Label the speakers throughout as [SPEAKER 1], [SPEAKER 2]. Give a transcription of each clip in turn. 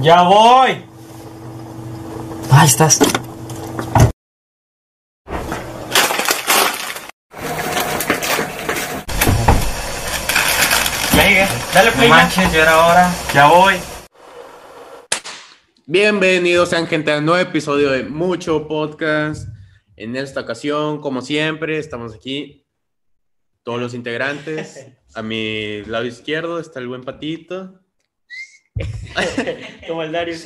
[SPEAKER 1] Ya voy. Ahí estás. Dale play. No manches, ya era hora. Ya voy.
[SPEAKER 2] Bienvenidos sean gente a un nuevo episodio de Mucho Podcast. En esta ocasión, como siempre, estamos aquí, todos los integrantes. A mi lado izquierdo está el buen patito.
[SPEAKER 1] Como el Dario.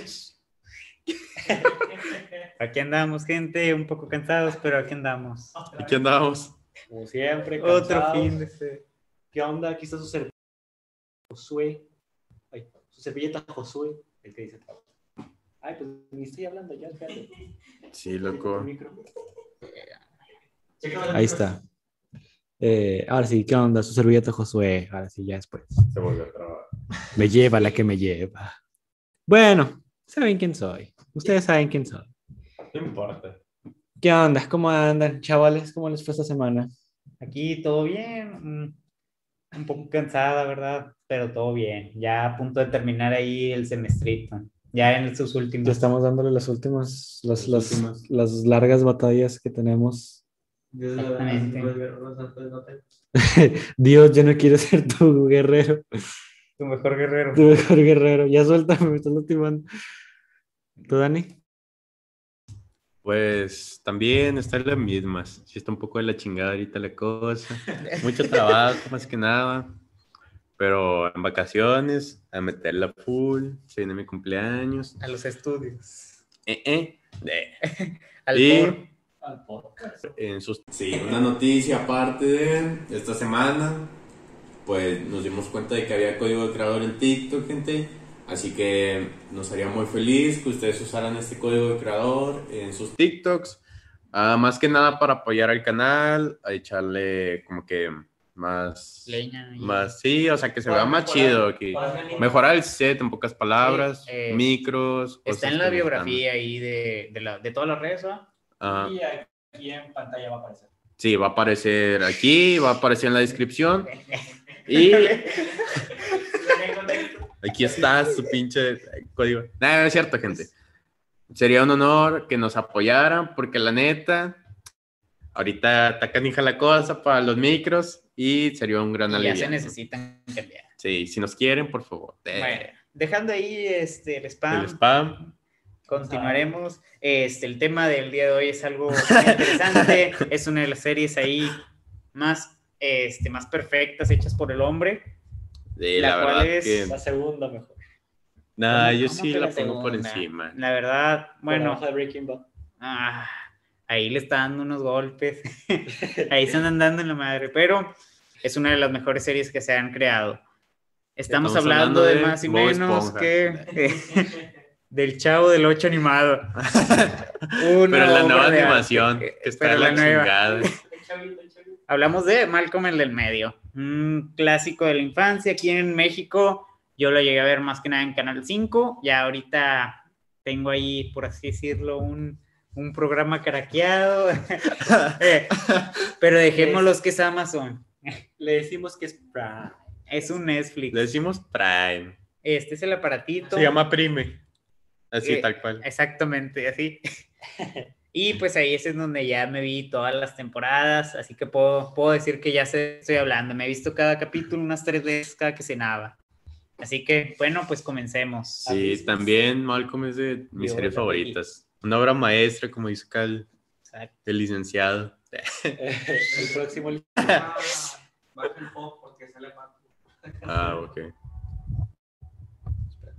[SPEAKER 3] Aquí andamos, gente, un poco cansados, pero aquí andamos.
[SPEAKER 2] Aquí andamos.
[SPEAKER 1] Como siempre,
[SPEAKER 3] Otro
[SPEAKER 1] cansados.
[SPEAKER 3] fin de
[SPEAKER 1] ¿Qué onda? Aquí está su servilleta. Josué. Ay, su servilleta Josué. El que dice. Ay, pues ni estoy hablando ya, espérate.
[SPEAKER 2] Sí, loco.
[SPEAKER 4] Ahí está. Eh, ahora sí, ¿qué onda? Su servilleta Josué. Ahora sí, ya después.
[SPEAKER 2] Se volvió a trabar.
[SPEAKER 4] Me lleva la que me lleva. Bueno, saben quién soy. Ustedes saben quién soy.
[SPEAKER 2] No importa.
[SPEAKER 4] ¿Qué onda? ¿Cómo andan, chavales? ¿Cómo les fue esta semana?
[SPEAKER 3] Aquí todo bien, mm, un poco cansada, ¿verdad? Pero todo bien. Ya a punto de terminar ahí el semestrito. Ya en sus últimos.
[SPEAKER 4] Ya estamos dándole las últimas, las,
[SPEAKER 2] Las
[SPEAKER 4] las,
[SPEAKER 2] últimas.
[SPEAKER 4] las largas batallas que tenemos.
[SPEAKER 3] Exactamente.
[SPEAKER 4] Dios, yo no quiero ser tu guerrero,
[SPEAKER 3] Tu mejor guerrero.
[SPEAKER 4] tu mejor guerrero. Ya suéltame, me estás lastimando. ¿Tú, Dani?
[SPEAKER 2] Pues también está en las mismas. Sí está un poco de la chingada ahorita la cosa. Mucho trabajo, más que nada. Pero en vacaciones, a meterla full. Se viene mi cumpleaños.
[SPEAKER 3] A los estudios.
[SPEAKER 2] Eh, eh. Eh.
[SPEAKER 3] Al
[SPEAKER 2] Y-
[SPEAKER 1] Al podcast.
[SPEAKER 2] en sus... Sí, una noticia aparte de esta semana, pues nos dimos cuenta de que había código de creador en TikTok, gente. Así que nos haría muy feliz que ustedes usaran este código de creador en sus TikToks. Ah, más que nada para apoyar al canal, a echarle como que más...
[SPEAKER 3] Leña. y-
[SPEAKER 2] Más, sí, o sea, que se vea más
[SPEAKER 1] mejorar-
[SPEAKER 2] chido aquí.
[SPEAKER 1] mejorar-
[SPEAKER 2] el set en pocas palabras,
[SPEAKER 3] Sí, eh,
[SPEAKER 2] micros.
[SPEAKER 3] Está en la biografía ahí de, de, la, de todas las redes, ¿va?
[SPEAKER 2] Ajá.
[SPEAKER 1] Y aquí en pantalla va a aparecer.
[SPEAKER 2] Sí, va a aparecer aquí, va a aparecer en la descripción. Y aquí está su pinche código. Nada, no es cierto, gente. Sería un honor que nos apoyaran, porque la neta, ahorita está canija la cosa para los micros y sería un gran
[SPEAKER 3] Y ya
[SPEAKER 2] alivio.
[SPEAKER 3] se necesitan cambiar.
[SPEAKER 2] Sí, si nos quieren, por favor. eh,
[SPEAKER 3] Bueno, dejando ahí este, el spam.
[SPEAKER 2] el spam.
[SPEAKER 3] Continuaremos. Este, el tema del día de hoy es algo interesante. es una de las series ahí más, este, más perfectas hechas por el hombre.
[SPEAKER 2] Sí,
[SPEAKER 3] La
[SPEAKER 2] la,
[SPEAKER 3] cual
[SPEAKER 2] verdad
[SPEAKER 3] es
[SPEAKER 2] que.
[SPEAKER 1] La segunda mejor.
[SPEAKER 2] Nah, yo
[SPEAKER 3] ¿Cómo
[SPEAKER 2] sí
[SPEAKER 3] que
[SPEAKER 2] la pongo por encima.
[SPEAKER 3] La verdad, bueno, ah, ahí le está dando unos golpes. ahí se andan dando en la madre. Pero es una de las mejores series que se han creado. Estamos,
[SPEAKER 2] Estamos
[SPEAKER 3] hablando,
[SPEAKER 2] hablando
[SPEAKER 3] de
[SPEAKER 2] de
[SPEAKER 3] más y menos
[SPEAKER 2] Esponja.
[SPEAKER 3] que del Chavo del 8 animado.
[SPEAKER 2] Pero
[SPEAKER 3] Una
[SPEAKER 2] la
[SPEAKER 3] obra
[SPEAKER 2] nueva animación,
[SPEAKER 3] arte.
[SPEAKER 2] que está
[SPEAKER 3] Pero
[SPEAKER 2] en la,
[SPEAKER 3] la nueva.
[SPEAKER 2] chingada.
[SPEAKER 3] Hablamos de Malcolm el del medio, un clásico de la infancia aquí en México. Yo lo llegué a ver más que nada en Canal 5. Ya ahorita tengo ahí, por así decirlo, un, un programa craqueado. Eh, Pero dejémoslos que es Amazon.
[SPEAKER 1] Le decimos que es Prime.
[SPEAKER 3] Es un Netflix.
[SPEAKER 2] Le decimos Prime.
[SPEAKER 3] Este es el aparatito.
[SPEAKER 2] Se llama Prime. Así,
[SPEAKER 3] Eh,
[SPEAKER 2] tal cual.
[SPEAKER 3] Exactamente, así. Y pues ahí ese es donde ya me vi todas las temporadas, así que puedo, puedo decir que ya sé, estoy hablando. Me he visto cada capítulo unas tres veces cada que cenaba. Así que, bueno, pues comencemos.
[SPEAKER 2] Sí, también Malcolm es de mis
[SPEAKER 1] Yo
[SPEAKER 2] series favoritas. Una obra maestra, como dice acá el,
[SPEAKER 3] Exacto.
[SPEAKER 2] el licenciado.
[SPEAKER 1] El próximo.
[SPEAKER 5] Baja el pop porque sale.
[SPEAKER 2] Ah, ok.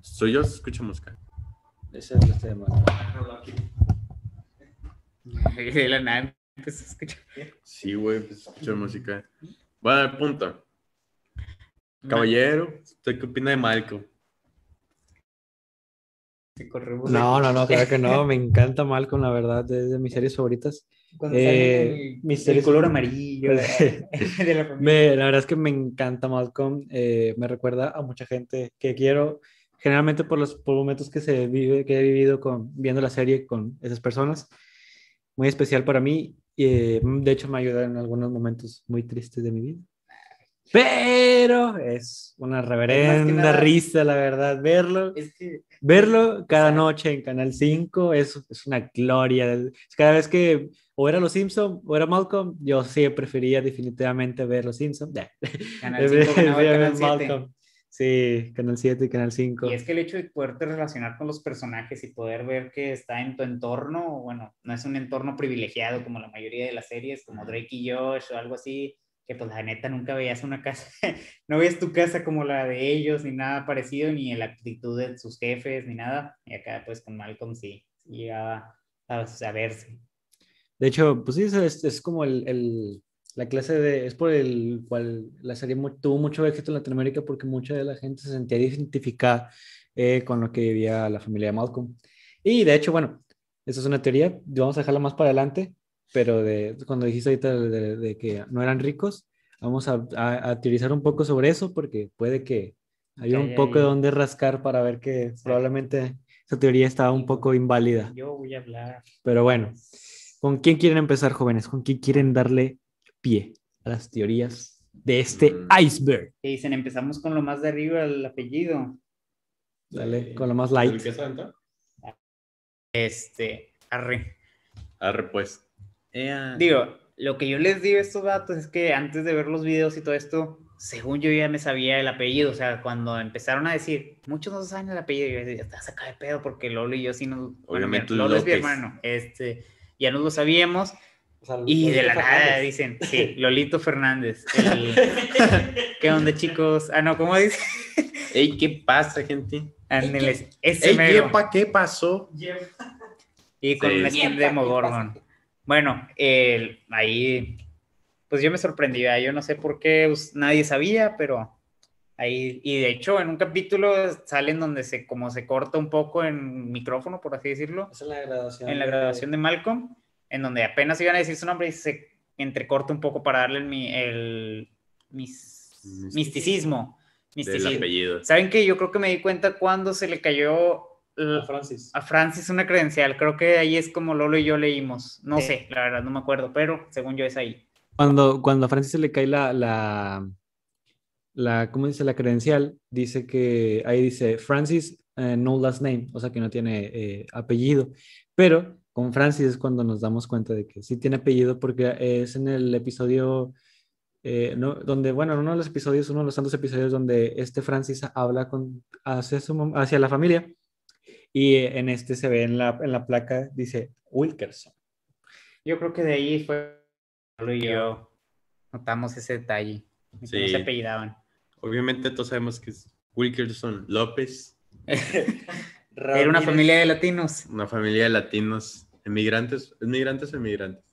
[SPEAKER 2] Soy yo, escucho música.
[SPEAKER 4] Ese es el tema.
[SPEAKER 3] De la nada empezó a escuchar.
[SPEAKER 2] Sí, güey, pues escucho música. Bueno, punto. Caballero, ¿usted qué opina de Malcolm?
[SPEAKER 4] No, no, no, claro que no. Me encanta Malcolm, la verdad, es de mis series favoritas.
[SPEAKER 3] Cuando
[SPEAKER 4] Eh,
[SPEAKER 3] sale el,
[SPEAKER 4] mis
[SPEAKER 3] el
[SPEAKER 4] series-
[SPEAKER 3] color amarillo de, de la familia.
[SPEAKER 4] Me- la verdad es que me encanta Malcolm. eh, me recuerda a mucha gente que quiero, generalmente por los por momentos que se vive, que he vivido con viendo la serie con esas personas. Muy especial para mí. y, eh, de hecho, me ayuda en algunos momentos muy tristes de mi vida. Pero es una reverenda
[SPEAKER 1] nada-
[SPEAKER 4] risa, la verdad, verlo.
[SPEAKER 1] Es que
[SPEAKER 4] Verlo cada
[SPEAKER 1] Exacto.
[SPEAKER 4] noche en Canal 5 es, es una gloria. Cada vez que o era Los Simpson o era Malcolm, yo sí prefería definitivamente ver Los Simpson.
[SPEAKER 3] Canal 5 ganaba el Canal 7.
[SPEAKER 4] Malcolm. Sí, Canal 7 y Canal 5.
[SPEAKER 3] Y es que el hecho de poderte relacionar con los personajes y poder ver que está en tu entorno, bueno, no es un entorno privilegiado como la mayoría de las series, como Drake y Josh o algo así, que pues la neta nunca veías una casa, no veías tu casa como la de ellos, ni nada parecido, ni la actitud de sus jefes, ni nada. Y acá pues con Malcolm sí, llegaba a, a verse.
[SPEAKER 4] De hecho, pues sí, es, es como el, el- la clase de... Es por el cual la serie mu- tuvo mucho éxito en Latinoamérica porque mucha de la gente se sentía identificada eh, con lo que vivía la familia de Malcolm. Y de hecho, bueno, esa es una teoría, vamos a dejarla más para adelante, pero de, cuando dijiste ahorita de, de- de que no eran ricos, vamos a, a- a teorizar un poco sobre eso porque puede que haya un poco de donde rascar para ver que probablemente esa teoría estaba un poco inválida.
[SPEAKER 3] Yo voy a hablar.
[SPEAKER 4] Pero bueno, ¿con quién quieren empezar, jóvenes? ¿Con quién quieren darle pie a las teorías de este
[SPEAKER 2] Mm.
[SPEAKER 4] iceberg?
[SPEAKER 3] Que dicen, empezamos con lo más de arriba, el apellido.
[SPEAKER 4] Dale, con lo más
[SPEAKER 2] ¿El
[SPEAKER 4] light.
[SPEAKER 3] Este, arre.
[SPEAKER 2] Arre, pues. Ea.
[SPEAKER 3] Digo, lo que yo les digo a estos datos es que antes de ver los videos y todo esto, según yo ya me sabía el apellido. O sea, cuando empezaron a decir, muchos no saben el apellido, yo decía, estás acá de pedo porque Lolo y yo sí nos. Bueno,
[SPEAKER 2] Obviamente
[SPEAKER 3] Lolo es mi
[SPEAKER 2] López.
[SPEAKER 3] hermano. Este, ya nos lo sabíamos.
[SPEAKER 4] O sea,
[SPEAKER 3] Y de la
[SPEAKER 4] Lolito
[SPEAKER 3] nada
[SPEAKER 4] Fernández.
[SPEAKER 3] dicen, sí, Lolito Fernández. el- ¿Qué onda, chicos? Ah, no, ¿cómo dice?
[SPEAKER 2] Ey, ¿qué pasa, gente?
[SPEAKER 3] Ándeles, ese
[SPEAKER 2] Ey,
[SPEAKER 3] mero.
[SPEAKER 2] yepa, ¿qué pasó?
[SPEAKER 3] Y con
[SPEAKER 2] Sí.
[SPEAKER 3] la skin de Demogorgon. Bueno, el- ahí, pues yo me sorprendí, ¿verdad? yo no sé por qué pues, nadie sabía, pero ahí, y de hecho en un capítulo salen donde se, como se corta un poco en micrófono, por así decirlo,
[SPEAKER 4] es la graduación.
[SPEAKER 3] en la grabación de Malcolm, en donde apenas iban a decir su nombre y se entrecorta un poco para darle el, el mis-
[SPEAKER 2] Misticismo.
[SPEAKER 3] misticismo.
[SPEAKER 2] Del apellido.
[SPEAKER 3] ¿Saben que Yo creo que me di cuenta cuando se le cayó
[SPEAKER 4] A Francis.
[SPEAKER 3] a Francis una credencial. Creo que ahí es como Lolo y yo leímos. No
[SPEAKER 4] Sí.
[SPEAKER 3] sé, la verdad, no me acuerdo, pero según yo es ahí.
[SPEAKER 4] Cuando, cuando a Francis se le cae la, la, la, ¿cómo dice? La credencial, dice que, ahí dice Francis, eh, no last name, o sea que no tiene eh, apellido. Pero con Francis es cuando nos damos cuenta de que sí tiene apellido porque es en el episodio, eh, no, donde, bueno, en uno de los episodios, uno de los tantos episodios donde este Francis habla con, hacia, su, hacia la familia y eh, en este se ve en la, en la placa, dice Wilkerson.
[SPEAKER 3] Yo creo que de ahí fue y yo notamos ese detalle.
[SPEAKER 2] Sí.
[SPEAKER 3] se apellidaban.
[SPEAKER 2] Obviamente todos sabemos que es Wilkerson López,
[SPEAKER 3] Era una familia de latinos,
[SPEAKER 2] una familia de latinos, emigrantes, ¿emigrantes o emigrantes?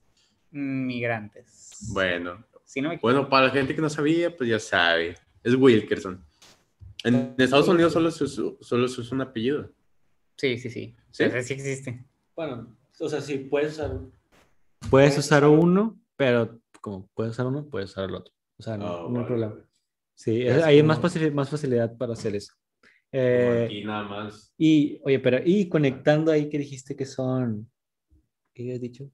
[SPEAKER 3] migrantes.
[SPEAKER 2] Bueno,
[SPEAKER 3] Si no me
[SPEAKER 2] bueno, para la gente que no sabía, pues ya sabe, es Wilkerson. En Estados Unidos solo se usa, solo se usa un apellido.
[SPEAKER 3] Sí, sí, sí.
[SPEAKER 2] ¿Sí?
[SPEAKER 3] O sea, sí existe.
[SPEAKER 1] Bueno, o sea, sí, puedes usar.
[SPEAKER 4] Puedes
[SPEAKER 1] Puedes
[SPEAKER 4] usar uno, pero como puedes usar uno, puedes usar el otro. O sea, no,
[SPEAKER 2] Ah,
[SPEAKER 4] no hay problema. Sí,
[SPEAKER 2] Es
[SPEAKER 4] hay más, más facilidad para hacer eso. Eh,
[SPEAKER 2] aquí nada más.
[SPEAKER 4] y, oye, pero, y conectando ahí que dijiste que son, ¿qué habías dicho?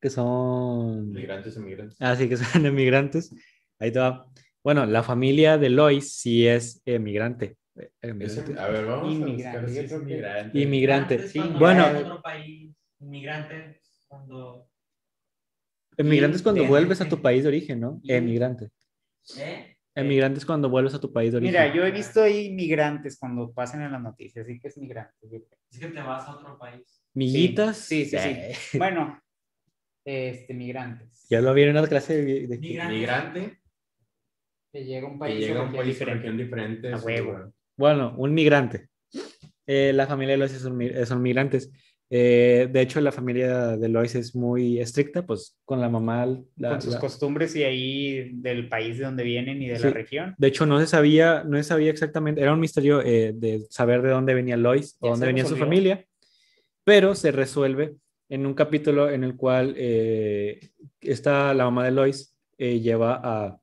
[SPEAKER 4] Que son,
[SPEAKER 2] Migrantes, emigrantes.
[SPEAKER 4] ah, sí, que son emigrantes. Ahí te va. Bueno, la familia de Lois sí es emigrante. Eh,
[SPEAKER 2] Es-
[SPEAKER 4] emigrante.
[SPEAKER 2] a ver, vamos
[SPEAKER 3] Inmigrante,
[SPEAKER 2] a buscar si es inmigrante.
[SPEAKER 4] Inmigrante.
[SPEAKER 3] Sí,
[SPEAKER 5] cuando
[SPEAKER 4] bueno.
[SPEAKER 5] vas a otro país, inmigrante, cuando.
[SPEAKER 4] Emigrante es cuando
[SPEAKER 5] Sí.
[SPEAKER 4] vuelves a tu país de origen, ¿no? Emigrante.
[SPEAKER 5] ¿Eh?
[SPEAKER 4] Emigrante es cuando vuelves a tu país de origen.
[SPEAKER 3] Mira, yo he visto ahí migrantes cuando pasan en las noticias, así que es migrante. yo creo.
[SPEAKER 5] Es que te vas a otro país.
[SPEAKER 4] Miguitas.
[SPEAKER 3] Sí, sí, sí.
[SPEAKER 4] Eh,
[SPEAKER 3] Bueno, este, migrantes.
[SPEAKER 4] Ya lo vi en una clase de, de-
[SPEAKER 5] Migrante.
[SPEAKER 2] Migrante
[SPEAKER 3] Que llega a un
[SPEAKER 2] que
[SPEAKER 3] país,
[SPEAKER 2] llega a un país
[SPEAKER 3] es diferente. A
[SPEAKER 2] sí,
[SPEAKER 3] huevo.
[SPEAKER 2] bueno.
[SPEAKER 4] Un migrante. Eh, la familia de son, mi- son migrantes. Eh, de hecho, la familia de Lois es muy estricta, pues con la mamá. la-
[SPEAKER 3] con sus
[SPEAKER 4] la-
[SPEAKER 3] costumbres y ahí del país de donde vienen y de
[SPEAKER 4] Sí.
[SPEAKER 3] la región.
[SPEAKER 4] de hecho, no se sabía, no se sabía exactamente, era un misterio eh, de saber de dónde venía Lois o dónde venía su familia, pero se resuelve en un capítulo en el cual eh, esta, la mamá de Lois lleva a,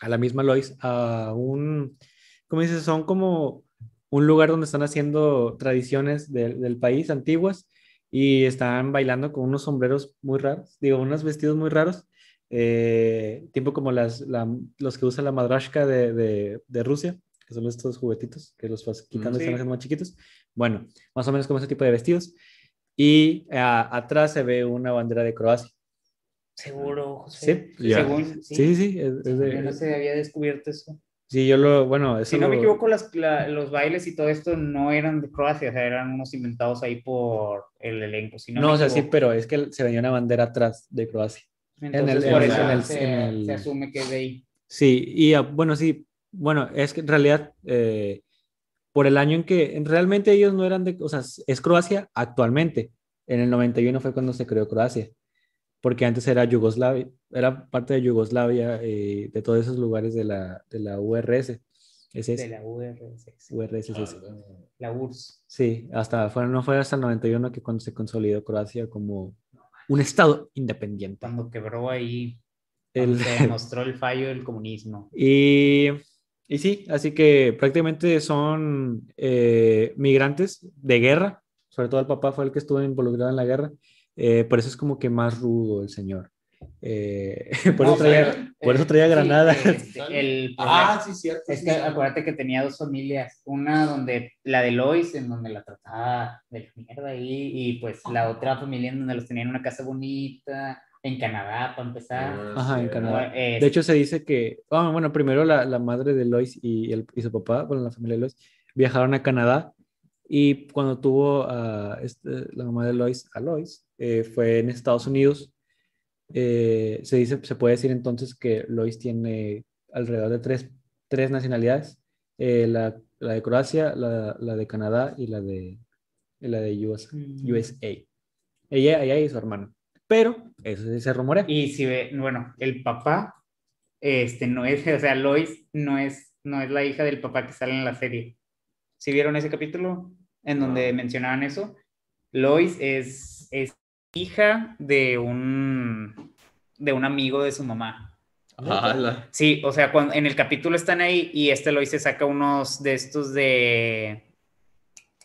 [SPEAKER 4] a la misma Lois a un, ¿cómo dices? Son como un lugar donde están haciendo tradiciones del- del país antiguas y están bailando con unos sombreros muy raros, digo, unos vestidos muy raros eh, tipo como las, la- los que usa la madrashka de, de, de Rusia, que son estos juguetitos que los vas quitando y
[SPEAKER 3] Sí.
[SPEAKER 4] están haciendo más chiquitos. Bueno, más o menos como ese tipo de vestidos. Y ah, atrás se ve una bandera de Croacia.
[SPEAKER 3] Seguro,
[SPEAKER 4] Sí,
[SPEAKER 3] José.
[SPEAKER 2] ya.
[SPEAKER 3] Según,
[SPEAKER 4] Sí, sí, sí. es- es
[SPEAKER 3] Yo
[SPEAKER 4] de-
[SPEAKER 3] no se había descubierto eso.
[SPEAKER 4] Sí, yo lo, bueno, eso
[SPEAKER 3] Si no me equivoco, las, la- los bailes y todo esto no eran de Croacia, o sea, eran unos inventados ahí por el elenco. Si no,
[SPEAKER 4] No, o sea, sí, pero es que se venía una bandera atrás de Croacia.
[SPEAKER 3] Entonces,
[SPEAKER 4] en
[SPEAKER 3] por
[SPEAKER 4] el-
[SPEAKER 3] eso
[SPEAKER 4] el-
[SPEAKER 3] se,
[SPEAKER 4] en el-
[SPEAKER 3] se asume que es de ahí.
[SPEAKER 4] Sí, y ah, bueno, sí, bueno, es que en realidad, eh, por el año en que en- realmente ellos no eran de, o sea, es Croacia actualmente. En el 91 fue cuando se creó Croacia, porque antes era Yugoslavia, era parte de Yugoslavia, eh, de todos esos lugares de la, de la URS. Ese es,
[SPEAKER 3] De la URSS.
[SPEAKER 4] URSS, sí.
[SPEAKER 3] La URSS.
[SPEAKER 4] Sí, hasta, fue, no fue hasta el 91 que cuando se consolidó Croacia como un estado independiente.
[SPEAKER 3] Cuando quebró ahí,
[SPEAKER 4] El-
[SPEAKER 3] cuando se demostró el fallo del comunismo.
[SPEAKER 4] Y, y sí, así que prácticamente son eh, migrantes de guerra, sobre todo el papá fue el que estuvo involucrado en la guerra, eh, por eso es como que más rudo el señor. Eh, por,
[SPEAKER 3] No,
[SPEAKER 4] eso traía,
[SPEAKER 3] pero,
[SPEAKER 4] por eso
[SPEAKER 3] eh,
[SPEAKER 4] traía
[SPEAKER 3] sí,
[SPEAKER 4] granadas.
[SPEAKER 3] este, el
[SPEAKER 2] Ah, sí, cierto.
[SPEAKER 3] Es
[SPEAKER 2] sí,
[SPEAKER 3] que
[SPEAKER 2] sí.
[SPEAKER 3] acuérdate que tenía dos familias, una donde la de Lois, en donde la trataba de la mierda ahí, y pues la otra familia en donde los tenían en una casa bonita, en Canadá, para empezar.
[SPEAKER 2] Ah,
[SPEAKER 4] Ajá, en
[SPEAKER 2] sí.
[SPEAKER 4] Canadá.
[SPEAKER 3] Eh,
[SPEAKER 4] De hecho, se dice que, ah, bueno, primero la, la madre de Lois y, el- y su papá, bueno, la familia de Lois, viajaron a Canadá y cuando tuvo a este, la mamá de Lois, a Lois, eh, fue en Estados Unidos. Eh, se dice, se puede decir entonces que Lois tiene alrededor de tres, tres nacionalidades, eh, la, la de Croacia, la, la de Canadá y la de, la de US-
[SPEAKER 3] Mm.
[SPEAKER 4] USA. Ella, ella y su hermano. Pero eso se rumorea.
[SPEAKER 3] Y si ve, bueno, el papá, este, no es, o sea, Lois no es, no es la hija del papá que sale en la serie. ¿Sí vieron ese capítulo en donde
[SPEAKER 2] No.
[SPEAKER 3] mencionaban eso? Lois es, es hija de un, de un amigo de su mamá. Sí, o sea, cuando, en el capítulo están ahí y este Lois se saca unos de estos de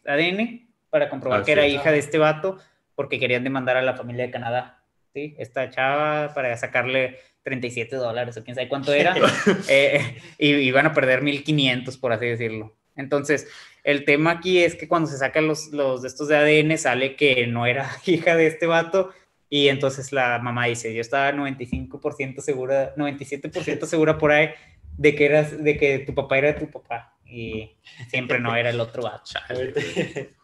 [SPEAKER 3] ADN para comprobar
[SPEAKER 2] Ah,
[SPEAKER 3] que era hija de este vato porque querían demandar a la familia de Canadá. ¿sí? Esta chava para sacarle 37 dólares o quién sabe cuánto era eh, y iban a perder 1500 por así decirlo. Entonces, el tema aquí es que cuando se sacan los, los de estos de ADN sale que no era hija de este vato y entonces la mamá dice, yo estaba 95% segura, 97% segura por ahí de que eras, de que tu papá era tu papá y siempre no era el otro vato.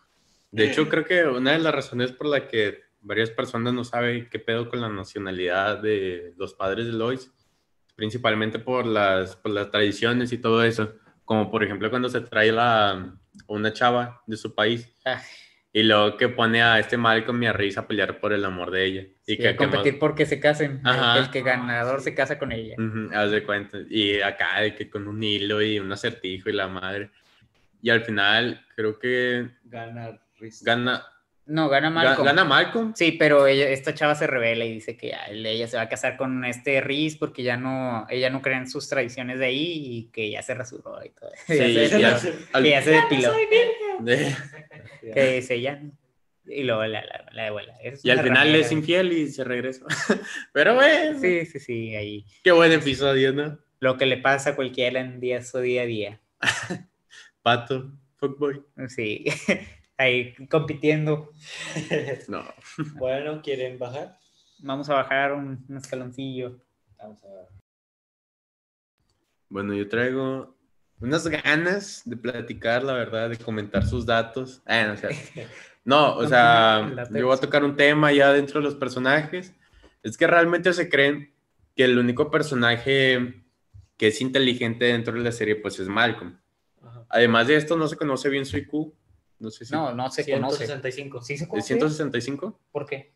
[SPEAKER 2] De hecho, creo que una de las razones por la que varias personas no saben qué pedo con la nacionalidad de los padres de Lois, principalmente por las, por las tradiciones y todo eso. Como por ejemplo cuando se trae la, una chava de su país
[SPEAKER 3] Ay.
[SPEAKER 2] y luego que pone a este Malcolm y a Reese a pelear por el amor de ella. Y
[SPEAKER 3] Y
[SPEAKER 2] que
[SPEAKER 3] a competir porque se casen,
[SPEAKER 2] Ajá.
[SPEAKER 3] el que ganador se casa con ella.
[SPEAKER 2] Ujú, haz de cuenta. Y acá de que con un hilo y un acertijo y la madre. Y al final creo que
[SPEAKER 1] Gana Riz.
[SPEAKER 2] gana,
[SPEAKER 3] No, gana
[SPEAKER 2] ga-
[SPEAKER 3] Malcolm.
[SPEAKER 2] gana Malcolm.
[SPEAKER 3] Sí, pero ella, esta chava se revela y dice que ya, ella se va a casar con este Riz porque ya no, ella no cree en sus tradiciones de ahí y que ya se rasuró y todo.
[SPEAKER 2] Sí,
[SPEAKER 3] ya se,
[SPEAKER 2] ya-
[SPEAKER 3] depiló,
[SPEAKER 2] al-
[SPEAKER 3] que ya se depiló. Que dice ya. Y luego la, la, la devuelve. Es
[SPEAKER 2] y al final
[SPEAKER 3] ramera.
[SPEAKER 2] es infiel y se regresa. Pero bueno,
[SPEAKER 3] Sí, sí, sí, ahí.
[SPEAKER 2] qué buen episodio, ¿no?
[SPEAKER 3] Lo que le pasa a cualquiera en día su día a día.
[SPEAKER 2] Pato, fuckboy.
[SPEAKER 3] Sí, ahí compitiendo.
[SPEAKER 2] No.
[SPEAKER 1] Bueno, ¿quieren bajar?
[SPEAKER 3] Vamos a bajar un, un escaloncillo.
[SPEAKER 1] Vamos a ver.
[SPEAKER 2] Bueno, yo traigo unas ganas de platicar, la verdad, de comentar sus datos. Ah, no, o sea, no, o sea, yo voy a tocar un tema ya dentro de los personajes. Es que realmente se creen que el único personaje que es inteligente dentro de la serie, pues es Malcolm.
[SPEAKER 1] Ajá.
[SPEAKER 2] Además de esto, no se conoce bien su IQ. No sé si
[SPEAKER 3] No, no se conoce.
[SPEAKER 1] 165.
[SPEAKER 3] ¿Sí se
[SPEAKER 2] ¿Es
[SPEAKER 3] conoce?
[SPEAKER 2] 165.
[SPEAKER 3] ¿Por qué?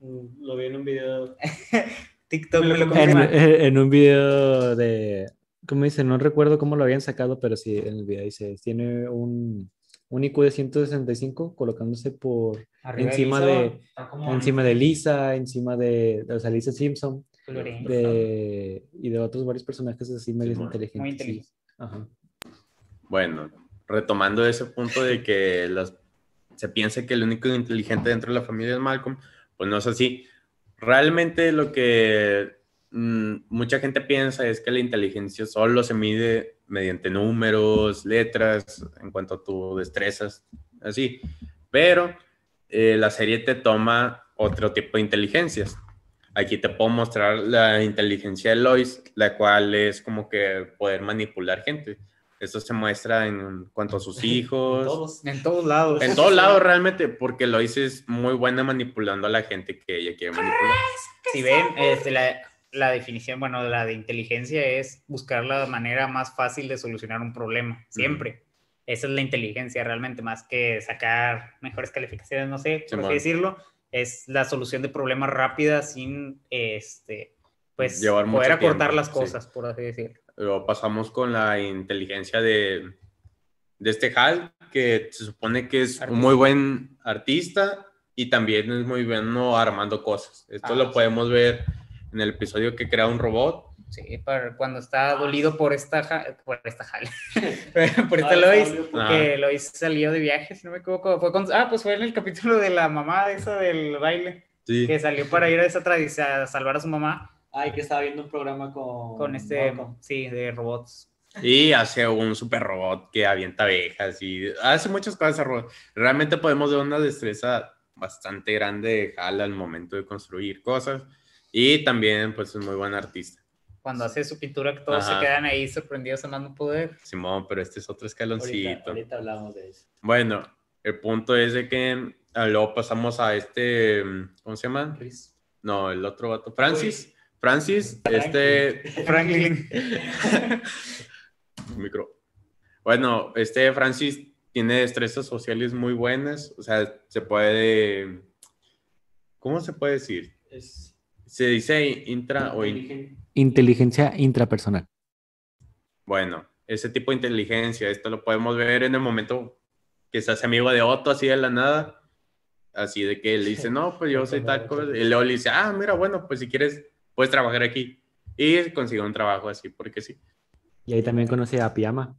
[SPEAKER 1] Mm, Lo vi en un video.
[SPEAKER 3] TikTok
[SPEAKER 1] Me lo.
[SPEAKER 4] En,
[SPEAKER 3] confirma.
[SPEAKER 4] en- un video de, ¿cómo dice? No recuerdo cómo lo habían sacado, pero sí, en el video dice, tiene un, un IQ de 165 colocándose por
[SPEAKER 3] Arriba
[SPEAKER 4] encima
[SPEAKER 3] Lisa,
[SPEAKER 4] de, encima de Lisa, encima de, de o sea, Lisa Simpson, de, y de otros varios personajes así medios
[SPEAKER 2] Simón.
[SPEAKER 4] inteligentes.
[SPEAKER 3] Muy
[SPEAKER 4] sí.
[SPEAKER 3] inteligente.
[SPEAKER 4] Ajá.
[SPEAKER 2] Bueno, retomando ese punto de que se piensa que el único inteligente dentro de la familia es Malcolm, pues no es así. Realmente lo que mm, mucha gente piensa es que la inteligencia solo se mide mediante números, letras, en cuanto a tu destrezas, así. Pero eh, la serie te toma otro tipo de inteligencias. Aquí te puedo mostrar la inteligencia de Lois, la cual es como que poder manipular gente. Esto se muestra en cuanto a sus hijos.
[SPEAKER 1] Todos.
[SPEAKER 3] En todos lados.
[SPEAKER 2] En todos lados realmente, porque Lois es muy buena manipulando a la gente que ella quiere manipular.
[SPEAKER 3] Si ven, este, la, la definición, bueno, la de inteligencia es buscar la manera más fácil de solucionar un problema, siempre. Esa es la inteligencia realmente, más que sacar mejores calificaciones, no sé, por
[SPEAKER 2] Simón.
[SPEAKER 3] así decirlo. Es la solución de problemas rápida sin, este, pues,
[SPEAKER 2] Llevar
[SPEAKER 3] poder acortar
[SPEAKER 2] tiempo,
[SPEAKER 3] las
[SPEAKER 2] sí.
[SPEAKER 3] cosas, por así decirlo.
[SPEAKER 2] Luego pasamos con la inteligencia de, de este Hal, que se supone que es un muy buen artista y también es muy bueno armando cosas. Esto
[SPEAKER 3] Ah,
[SPEAKER 2] lo
[SPEAKER 3] sí.
[SPEAKER 2] podemos ver en el episodio que crea un robot.
[SPEAKER 3] Sí, para cuando está dolido por esta, ja- por esta jale, por esta
[SPEAKER 1] Ah,
[SPEAKER 3] Lois, que Lois salió de viaje, si no me equivoco. Fue con- ah, pues fue en el capítulo de la mamá esa del baile,
[SPEAKER 2] Sí.
[SPEAKER 3] que salió para ir a esa tradición, a salvar a su mamá
[SPEAKER 1] Ay, que estaba viendo un programa con.
[SPEAKER 3] con este,
[SPEAKER 1] Malcolm.
[SPEAKER 3] sí, de robots.
[SPEAKER 2] Y hace un super robot que avienta abejas y hace muchas cosas. ese robot. Realmente podemos ver una destreza bastante grande de Hal al momento de construir cosas. Y también, pues, es muy buen artista.
[SPEAKER 3] Cuando hace su pintura, que todos
[SPEAKER 2] Ajá.
[SPEAKER 3] se quedan ahí sorprendidos a más no poder.
[SPEAKER 2] Simón, pero este es otro escaloncito.
[SPEAKER 1] Ahorita, ahorita hablamos de eso.
[SPEAKER 2] Bueno, el punto es de que ah, luego pasamos a este, mm, ¿cómo se llama?
[SPEAKER 1] Chris.
[SPEAKER 2] No, el otro vato, Francis. Francis, este,
[SPEAKER 3] Franklin.
[SPEAKER 2] micro. Bueno, este Francis tiene destrezas sociales muy buenas, o sea, se puede, ¿cómo se puede decir?
[SPEAKER 1] Es
[SPEAKER 2] Se dice intra o in-.
[SPEAKER 4] Inteligencia intrapersonal.
[SPEAKER 2] Bueno, ese tipo de inteligencia, esto lo podemos ver en el momento que se hace amigo de Otto así de la nada, así de que le dice, no, pues yo soy tal cosa, y luego le dice, ah, mira, bueno, pues si quieres, puedes trabajar aquí, y consigue un trabajo así, porque sí.
[SPEAKER 4] Y ahí también conoce a Piyama.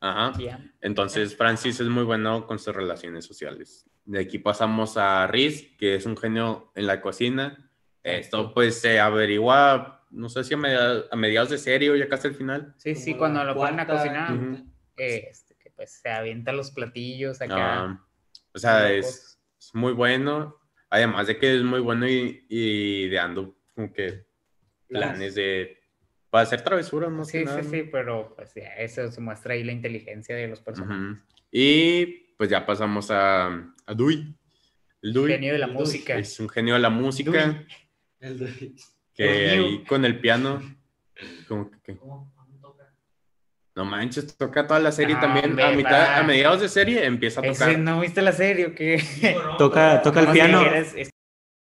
[SPEAKER 2] Ajá. Entonces, Francis es muy bueno con sus relaciones sociales. De aquí pasamos a Riz, que es un genio en la cocina. Esto, pues, se averigua, no sé si a, media- a mediados de serie o ya casi al final.
[SPEAKER 3] Sí, sí, cuando lo ponen a cocinar, eh, este, que pues se avienta los platillos acá.
[SPEAKER 2] Ah, o sea, es, es muy bueno. Además de que es muy bueno y, y ideando como que planes de... Para hacer travesuras, más que
[SPEAKER 3] Sí,
[SPEAKER 2] nada,
[SPEAKER 3] sí,
[SPEAKER 2] ¿no?
[SPEAKER 3] sí, pero pues ya, eso se muestra ahí la inteligencia de los personajes.
[SPEAKER 2] Y pues ya pasamos a, a Dewey. El Dewey
[SPEAKER 3] Genio de la
[SPEAKER 1] Dewey.
[SPEAKER 3] música.
[SPEAKER 2] es un genio de la música
[SPEAKER 1] Dewey. El de-
[SPEAKER 2] que ahí con el piano, como que, no manches, toca toda la serie
[SPEAKER 3] Ah,
[SPEAKER 2] también.
[SPEAKER 3] hombre,
[SPEAKER 2] a, mitad, a mediados de serie empieza a
[SPEAKER 3] Ese,
[SPEAKER 2] tocar.
[SPEAKER 3] ¿No viste la serie o qué?
[SPEAKER 4] Toca, toca el piano.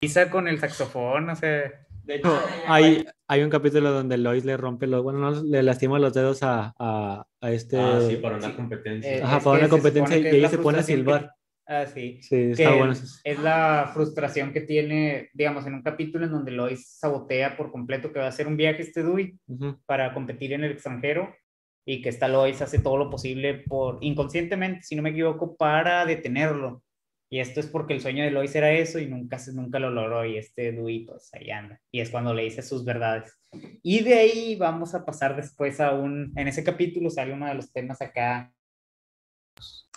[SPEAKER 3] Pisa con el saxofón, o sea.
[SPEAKER 1] De hecho,
[SPEAKER 4] Hay, hay un capítulo donde Lois le rompe los, bueno, no, le lastima los dedos a, a, a este...
[SPEAKER 2] Ah, sí, para una
[SPEAKER 1] sí.
[SPEAKER 2] competencia.
[SPEAKER 3] Eh,
[SPEAKER 4] Ajá, para una competencia y ella
[SPEAKER 3] la
[SPEAKER 4] se pone a
[SPEAKER 3] frustración que-
[SPEAKER 4] silbar.
[SPEAKER 3] Ah, sí.
[SPEAKER 4] Sí, está
[SPEAKER 3] que
[SPEAKER 4] bueno.
[SPEAKER 3] Es la frustración que tiene, digamos, en un capítulo en donde Lois sabotea por completo que va a hacer un viaje este Dewey
[SPEAKER 4] Ujú.
[SPEAKER 3] para competir en el extranjero y que esta Lois hace todo lo posible por inconscientemente, si no me equivoco, para detenerlo. Y esto es porque el sueño de Lois era eso y nunca, se- nunca lo logró y este Dewey pues ahí anda. Y es cuando le dice sus verdades. Y de ahí vamos a pasar después a un, en ese capítulo sale uno de los temas acá.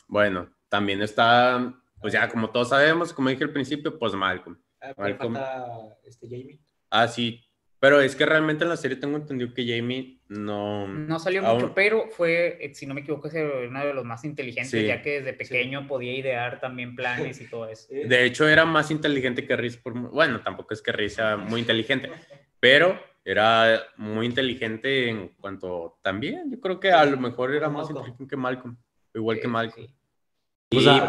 [SPEAKER 2] Bueno, también está, pues ya como todos sabemos, como dije al principio, pues Malcolm.
[SPEAKER 1] ah, pero
[SPEAKER 2] Malcolm.
[SPEAKER 1] falta este Jamie.
[SPEAKER 2] Ah, sí. Pero es que realmente en la serie tengo entendido que Jamie no...
[SPEAKER 3] No salió
[SPEAKER 2] Aún-
[SPEAKER 3] mucho, pero fue, eh, si no me equivoco, es uno de los más inteligentes,
[SPEAKER 2] Sí.
[SPEAKER 3] ya que desde pequeño podía idear también planes y todo eso.
[SPEAKER 2] De hecho, era más inteligente que Riz. Por... Bueno, tampoco es que Riz sea muy inteligente, pero era muy inteligente en cuanto también. Yo creo que a lo mejor era más inteligente que Malcolm, igual
[SPEAKER 3] Sí,
[SPEAKER 2] que Malcolm.
[SPEAKER 3] sí.
[SPEAKER 4] O
[SPEAKER 2] Y,
[SPEAKER 4] sea,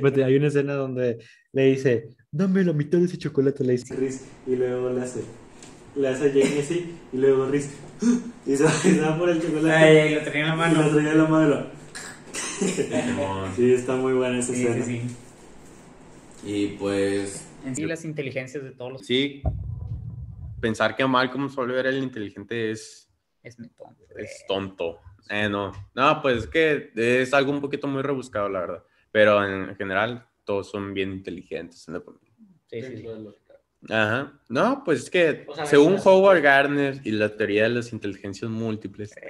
[SPEAKER 2] pues,
[SPEAKER 4] hay, hay una escena donde le dice, dame la mitad de ese chocolate, le dice.
[SPEAKER 1] Riz, y luego le hace, le hace a Jamie así, y luego Riz, y se va, se va por el chocolate.
[SPEAKER 3] Ay, lo tenía en la
[SPEAKER 1] Y
[SPEAKER 3] mano.
[SPEAKER 1] lo traía en la mano. Sí, está muy buena esa
[SPEAKER 3] Sí,
[SPEAKER 1] escena.
[SPEAKER 3] sí, sí.
[SPEAKER 2] Y pues,
[SPEAKER 3] En sí, las inteligencias de todos los
[SPEAKER 2] sí, pensar que Malcolm solo era el inteligente es,
[SPEAKER 3] es muy tonto.
[SPEAKER 2] es tonto. Eh, no, no, pues es que es algo un poquito muy rebuscado, la verdad. Pero en general, todos son bien inteligentes en la familia.
[SPEAKER 3] Sí, sí, sí.
[SPEAKER 2] Ajá. No, pues es que
[SPEAKER 1] O sea,
[SPEAKER 2] según Howard Gardner y la teoría de las inteligencias múltiples.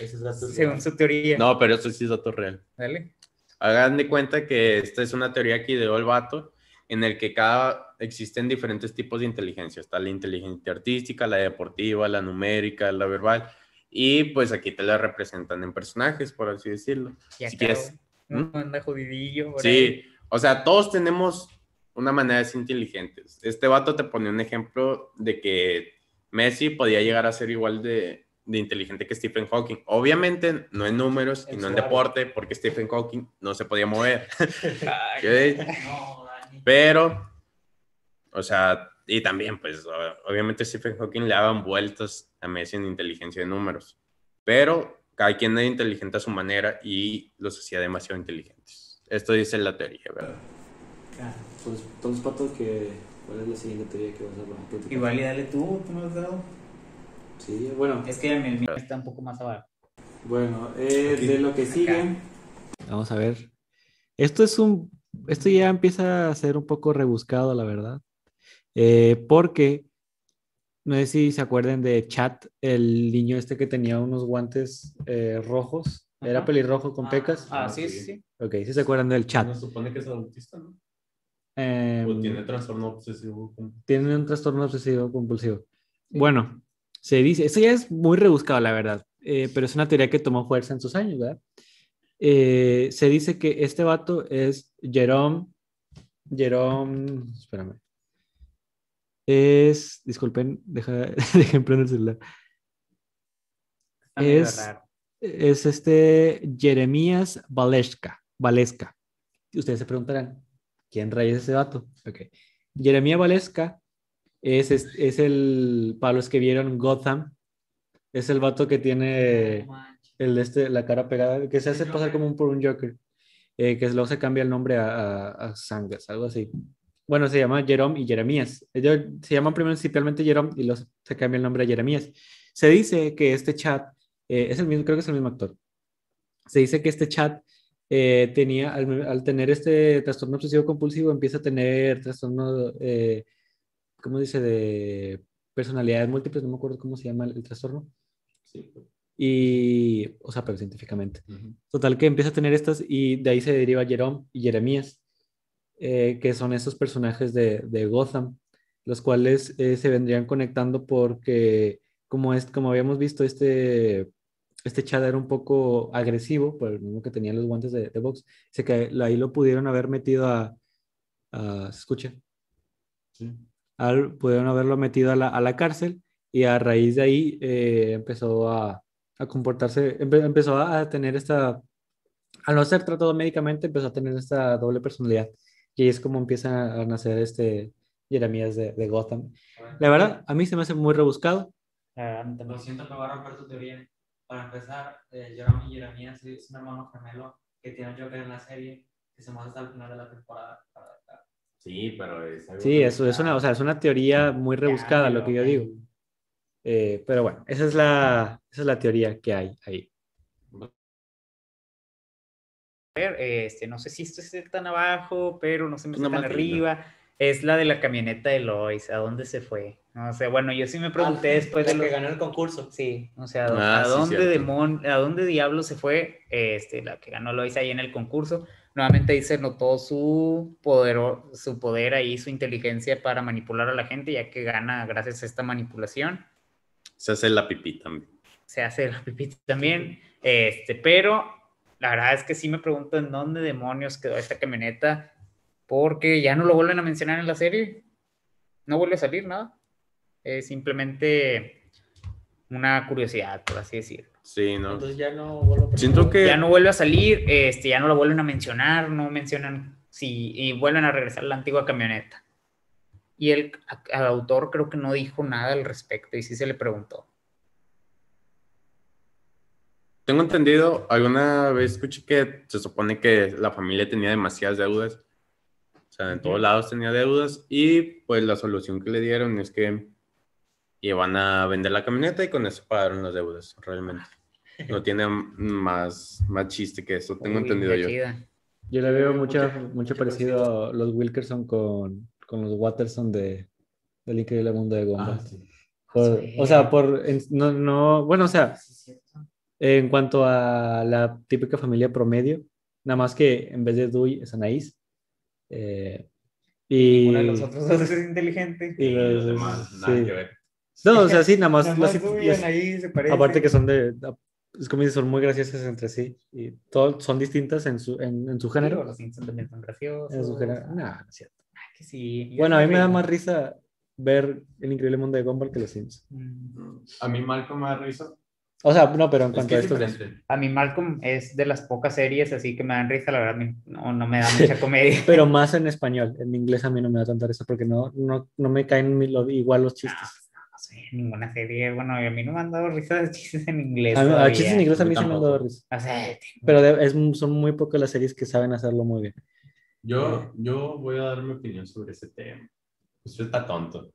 [SPEAKER 1] Ese es dato
[SPEAKER 3] Según
[SPEAKER 1] real.
[SPEAKER 3] su teoría.
[SPEAKER 2] No, pero eso sí es dato real.
[SPEAKER 3] Dale.
[SPEAKER 2] Hagan de cuenta que esta es una teoría que ideó el vato, en el que cada existen diferentes tipos de inteligencia. Está la inteligencia artística, la deportiva, la numérica, la verbal. Y pues aquí te la representan en personajes, por así decirlo.
[SPEAKER 3] Ya
[SPEAKER 2] Si quieres.
[SPEAKER 3] Uno anda jodidillo. por ahí.
[SPEAKER 2] Sí, o sea, todos tenemos una manera de ser inteligentes. Este vato te pone un ejemplo de que Messi podía llegar a ser igual de, de inteligente que Stephen Hawking. Obviamente no en números y no en deporte, porque Stephen Hawking no se podía mover. Pero, o sea, y también, pues, obviamente Stephen Hawking le daban vueltas a Messi en inteligencia de números. Pero cada quien era inteligente a su manera y los hacía demasiado inteligentes. Esto dice la teoría, ¿verdad?
[SPEAKER 1] Ah, Pues, entonces, Pato, que, ¿cuál es la siguiente teoría que vas a platicar?
[SPEAKER 3] Igual y dale tú, tú no has dado.
[SPEAKER 1] Sí, bueno,
[SPEAKER 3] Es que el mío está un poco más abajo.
[SPEAKER 1] bueno eh, de lo que sigue.
[SPEAKER 4] Vamos a ver. Esto es un. Esto ya empieza a ser un poco rebuscado, la verdad. Eh, porque no sé si se acuerdan de Chat, el niño este que tenía unos guantes eh, rojos. Era pelirrojo con pecas.
[SPEAKER 3] Ah,
[SPEAKER 2] Ah,
[SPEAKER 3] sí,
[SPEAKER 2] sí.
[SPEAKER 3] sí.
[SPEAKER 4] Ok, sí se acuerdan del chat.
[SPEAKER 2] No supone que es autista, ¿no?
[SPEAKER 4] Em,
[SPEAKER 2] O tiene trastorno obsesivo.
[SPEAKER 4] tiene un trastorno obsesivo compulsivo. Bueno, se dice, esto ya es muy rebuscado, la verdad, eh, pero es una teoría que tomó fuerza en sus años, ¿verdad? Eh, se dice que este vato es Jerome, Jerome, espérame, es, disculpen, deja, dejen prender el celular, Es- es este Jeremías Valeska, Valesca. Ustedes se preguntarán, ¿quién rayos es ese vato? Ok. Jeremías Valeska es, es, es el, para los que vieron Gotham, es el vato que tiene el este, la cara pegada, que se hace pasar como un, por un Joker, eh, que luego se cambia el nombre a, a, a Sangas, algo así. Bueno, se llama Jerome y Jeremías. Ellos se llaman principalmente Jerome y luego se cambia el nombre a Jeremías. Se dice que este chat eh, es el mismo, creo que es el mismo actor. Se dice que este chat eh, tenía, al, al tener este trastorno obsesivo compulsivo, empieza a tener trastorno, eh, ¿cómo dice? De personalidades múltiples, no me acuerdo cómo se llama el, el trastorno.
[SPEAKER 2] Sí.
[SPEAKER 4] Y, o sea, pero científicamente. Total que empieza a tener estas y de ahí se deriva Jerome y Jeremías, eh, que son esos personajes de, de Gotham, los cuales eh, se vendrían conectando porque, como, es, como habíamos visto, este, este Chad era un poco agresivo, por el mismo que tenía los guantes de, de box, sé que ahí lo pudieron haber metido a... a- ¿Se escucha?
[SPEAKER 2] Sí.
[SPEAKER 4] Al- pudieron haberlo metido a la, a la cárcel y a raíz de ahí eh, empezó a, a comportarse, empe- empezó a, tener esta, al no ser tratado médicamente, empezó a tener esta doble personalidad. Y ahí es como empieza a nacer este Jeremías de, de Gotham. La verdad, a mí se me hace muy rebuscado.
[SPEAKER 3] Ah.
[SPEAKER 5] Lo siento que voy a romper tu teoría. Para empezar, eh, Jerome y Jeremías es un hermano gemelo que tiene un Joker en la serie que se muestra hasta el final de la temporada. para.
[SPEAKER 2] Sí, pero es algo
[SPEAKER 4] Sí, eso es una, o sea, es una teoría muy rebuscada lo que yo digo. Eh, pero bueno, esa es la, esa es la teoría que hay ahí.
[SPEAKER 3] ver, este, no sé si esto esté tan abajo, pero no se me
[SPEAKER 2] Una
[SPEAKER 3] está tan arriba. Es la de la camioneta de Lois, ¿a dónde se fue? No sé, bueno, yo sí me pregunté después de
[SPEAKER 1] la
[SPEAKER 3] lo
[SPEAKER 1] que ganó el concurso.
[SPEAKER 3] Sí, o sea,
[SPEAKER 2] Ah,
[SPEAKER 3] ¿a dónde demon, a dónde diablo se fue? Este, la que ganó Lois ahí en el concurso. Nuevamente ahí se notó su poder, su poder ahí, su inteligencia para manipular a la gente, ya que gana gracias a esta manipulación.
[SPEAKER 2] Se hace la pipí también.
[SPEAKER 3] Se hace la pipita también. Este, pero la verdad es que sí me pregunto en dónde demonios quedó esta camioneta, porque ya no lo vuelven a mencionar en la serie. No vuelve a salir nada. Es simplemente una curiosidad, por así decirlo.
[SPEAKER 2] Sí, ¿no?
[SPEAKER 1] Entonces ya no vuelvo a
[SPEAKER 2] Siento que
[SPEAKER 3] Ya no vuelve a salir, este, ya no lo vuelven a mencionar, no mencionan si y vuelven a regresar a la antigua camioneta. Y el al autor creo que no dijo nada al respecto y sí se le preguntó.
[SPEAKER 2] tengo entendido, alguna vez escuché que se supone que la familia tenía demasiadas deudas. Sea, en todos
[SPEAKER 3] Ujú.
[SPEAKER 2] lados tenía deudas y pues la solución que le dieron es que iban a vender la camioneta y con eso pagaron las deudas, realmente. No tiene más, más chiste que eso, tengo
[SPEAKER 3] Uy,
[SPEAKER 2] entendido yo.
[SPEAKER 3] chida.
[SPEAKER 4] Yo le veo
[SPEAKER 1] Mucho-
[SPEAKER 4] mucho, mucho parecido a los Wilkerson con, con los Watterson de, del increíble mundo de Gumball.
[SPEAKER 2] Ah, sí.
[SPEAKER 4] Por-
[SPEAKER 3] Sí.
[SPEAKER 4] O sea, por, en- no, no, bueno, o sea, en cuanto a la típica familia promedio, nada más que en vez de Dewey es Anaís. Eh, y,
[SPEAKER 3] Uno de los otros dos es inteligente.
[SPEAKER 4] y
[SPEAKER 2] los demás, nada
[SPEAKER 4] sí.
[SPEAKER 2] que ver.
[SPEAKER 4] No, o sea, sí, nada más.
[SPEAKER 3] Nada
[SPEAKER 4] las-
[SPEAKER 3] más subían ahí, se
[SPEAKER 4] aparte que son de, es como dices, son muy graciosas entre sí y todo, son distintas en su, en, en su género.
[SPEAKER 3] Los Simpsons también son graciosos.
[SPEAKER 4] En su género. Nah, no es cierto.
[SPEAKER 3] Ah, que sí.
[SPEAKER 4] Bueno, a mí me da más risa ver el increíble mundo de Gumball que los Sims.
[SPEAKER 3] Mm.
[SPEAKER 2] A mí Malcolm me da risa.
[SPEAKER 4] O sea, no, pero en
[SPEAKER 2] Es
[SPEAKER 4] cuanto
[SPEAKER 2] que
[SPEAKER 4] a
[SPEAKER 2] es
[SPEAKER 4] estos dos.
[SPEAKER 2] diferente.
[SPEAKER 3] A mí Malcolm es de las pocas series así que me dan risa, la verdad, me- no, no me da mucha comedia.
[SPEAKER 4] Pero más en español. En inglés a mí no me da tanta risa porque no, no, no me caen igual los chistes.
[SPEAKER 3] No sé, ninguna serie, bueno, a mí no me han dado risa de chistes en inglés.
[SPEAKER 4] A, mí- a chistes en inglés a
[SPEAKER 2] A mí
[SPEAKER 4] sí me han dado risa.
[SPEAKER 3] O sea,
[SPEAKER 4] Pero de- es, son muy pocas las series que saben hacerlo muy bien.
[SPEAKER 2] Yo, yo voy a dar mi opinión sobre ese tema. Usted está tonto.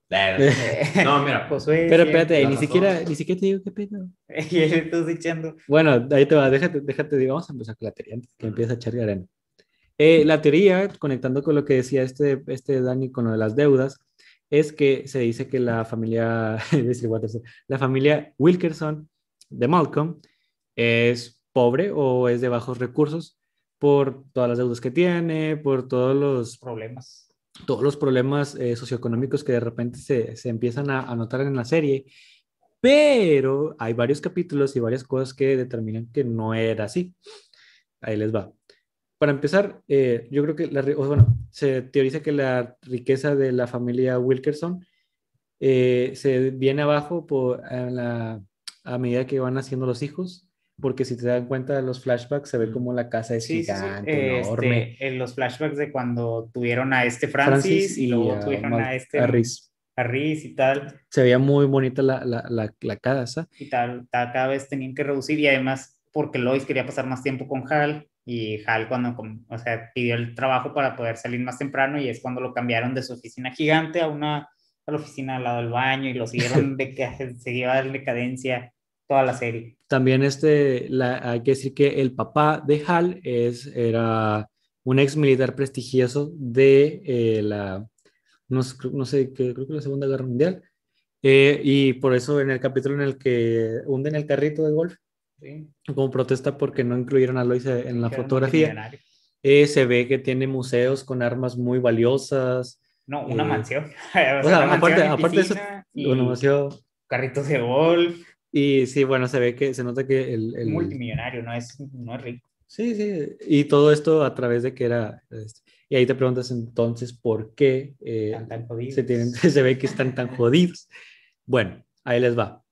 [SPEAKER 2] No, mira,
[SPEAKER 3] Josué.
[SPEAKER 4] Pero espérate, ni siquiera, ni siquiera te digo qué pedo.
[SPEAKER 3] Y él está echando.
[SPEAKER 4] Bueno, ahí te va, déjate, déjate, digo, vamos a empezar con la teoría antes que empiece a echar arena. Eh, la teoría, conectando con lo que decía este, este Dani con lo de las deudas, es que se dice que la familia, la familia Wilkerson de Malcolm es pobre o es de bajos recursos por todas las deudas que tiene, por todos los
[SPEAKER 3] Problemas.
[SPEAKER 4] Todos los problemas eh, socioeconómicos que de repente se, se empiezan a, a notar en la serie, pero hay varios capítulos y varias cosas que determinan que no era así. Ahí les va. Para empezar, eh, yo creo que bueno, se teoriza que la riqueza de la familia Wilkerson eh, se viene abajo a medida que van haciendo los hijos, porque si te dan cuenta de los flashbacks, se ve como la casa es
[SPEAKER 3] Sí, sí, sí.
[SPEAKER 4] gigante,
[SPEAKER 3] Este,
[SPEAKER 4] enorme.
[SPEAKER 3] en los flashbacks de cuando tuvieron a este Francis, y luego
[SPEAKER 4] a
[SPEAKER 3] tuvieron a este
[SPEAKER 4] a Reese
[SPEAKER 3] y tal.
[SPEAKER 4] se veía muy bonita la, la, la, la casa.
[SPEAKER 3] y tal, ta- cada vez tenían que reducir y además porque Lois quería pasar más tiempo con Hal y Hal cuando, o sea, pidió el trabajo para poder salir más temprano y es cuando lo cambiaron de su oficina gigante a una a la oficina al lado del baño y lo siguieron de que seguía en decadencia toda la serie.
[SPEAKER 4] También este, la, hay que decir que el papá de Hal es, era un ex militar prestigioso de eh, la, no, no sé, creo que la Segunda Guerra Mundial. Eh, y por eso en el capítulo en el que hunden el carrito de golf,
[SPEAKER 3] ¿sí?
[SPEAKER 4] como protesta porque no incluyeron a Lois en la fotografía, eh, se ve que tiene museos con armas muy valiosas.
[SPEAKER 3] No, una
[SPEAKER 4] Eh,
[SPEAKER 3] mansión.
[SPEAKER 4] o sea,
[SPEAKER 3] una
[SPEAKER 4] aparte,
[SPEAKER 3] mansión
[SPEAKER 4] aparte de eso,
[SPEAKER 3] y
[SPEAKER 4] un museo.
[SPEAKER 3] carritos de golf,
[SPEAKER 4] Y sí, bueno, se ve que se nota que el, el-
[SPEAKER 3] multimillonario, no es, no es rico.
[SPEAKER 4] Sí, sí, y todo esto a través de que era, este, y ahí te preguntas entonces por qué eh,
[SPEAKER 3] Tan,
[SPEAKER 4] se, tienen, se ve que están tan jodidos. Bueno, ahí les va.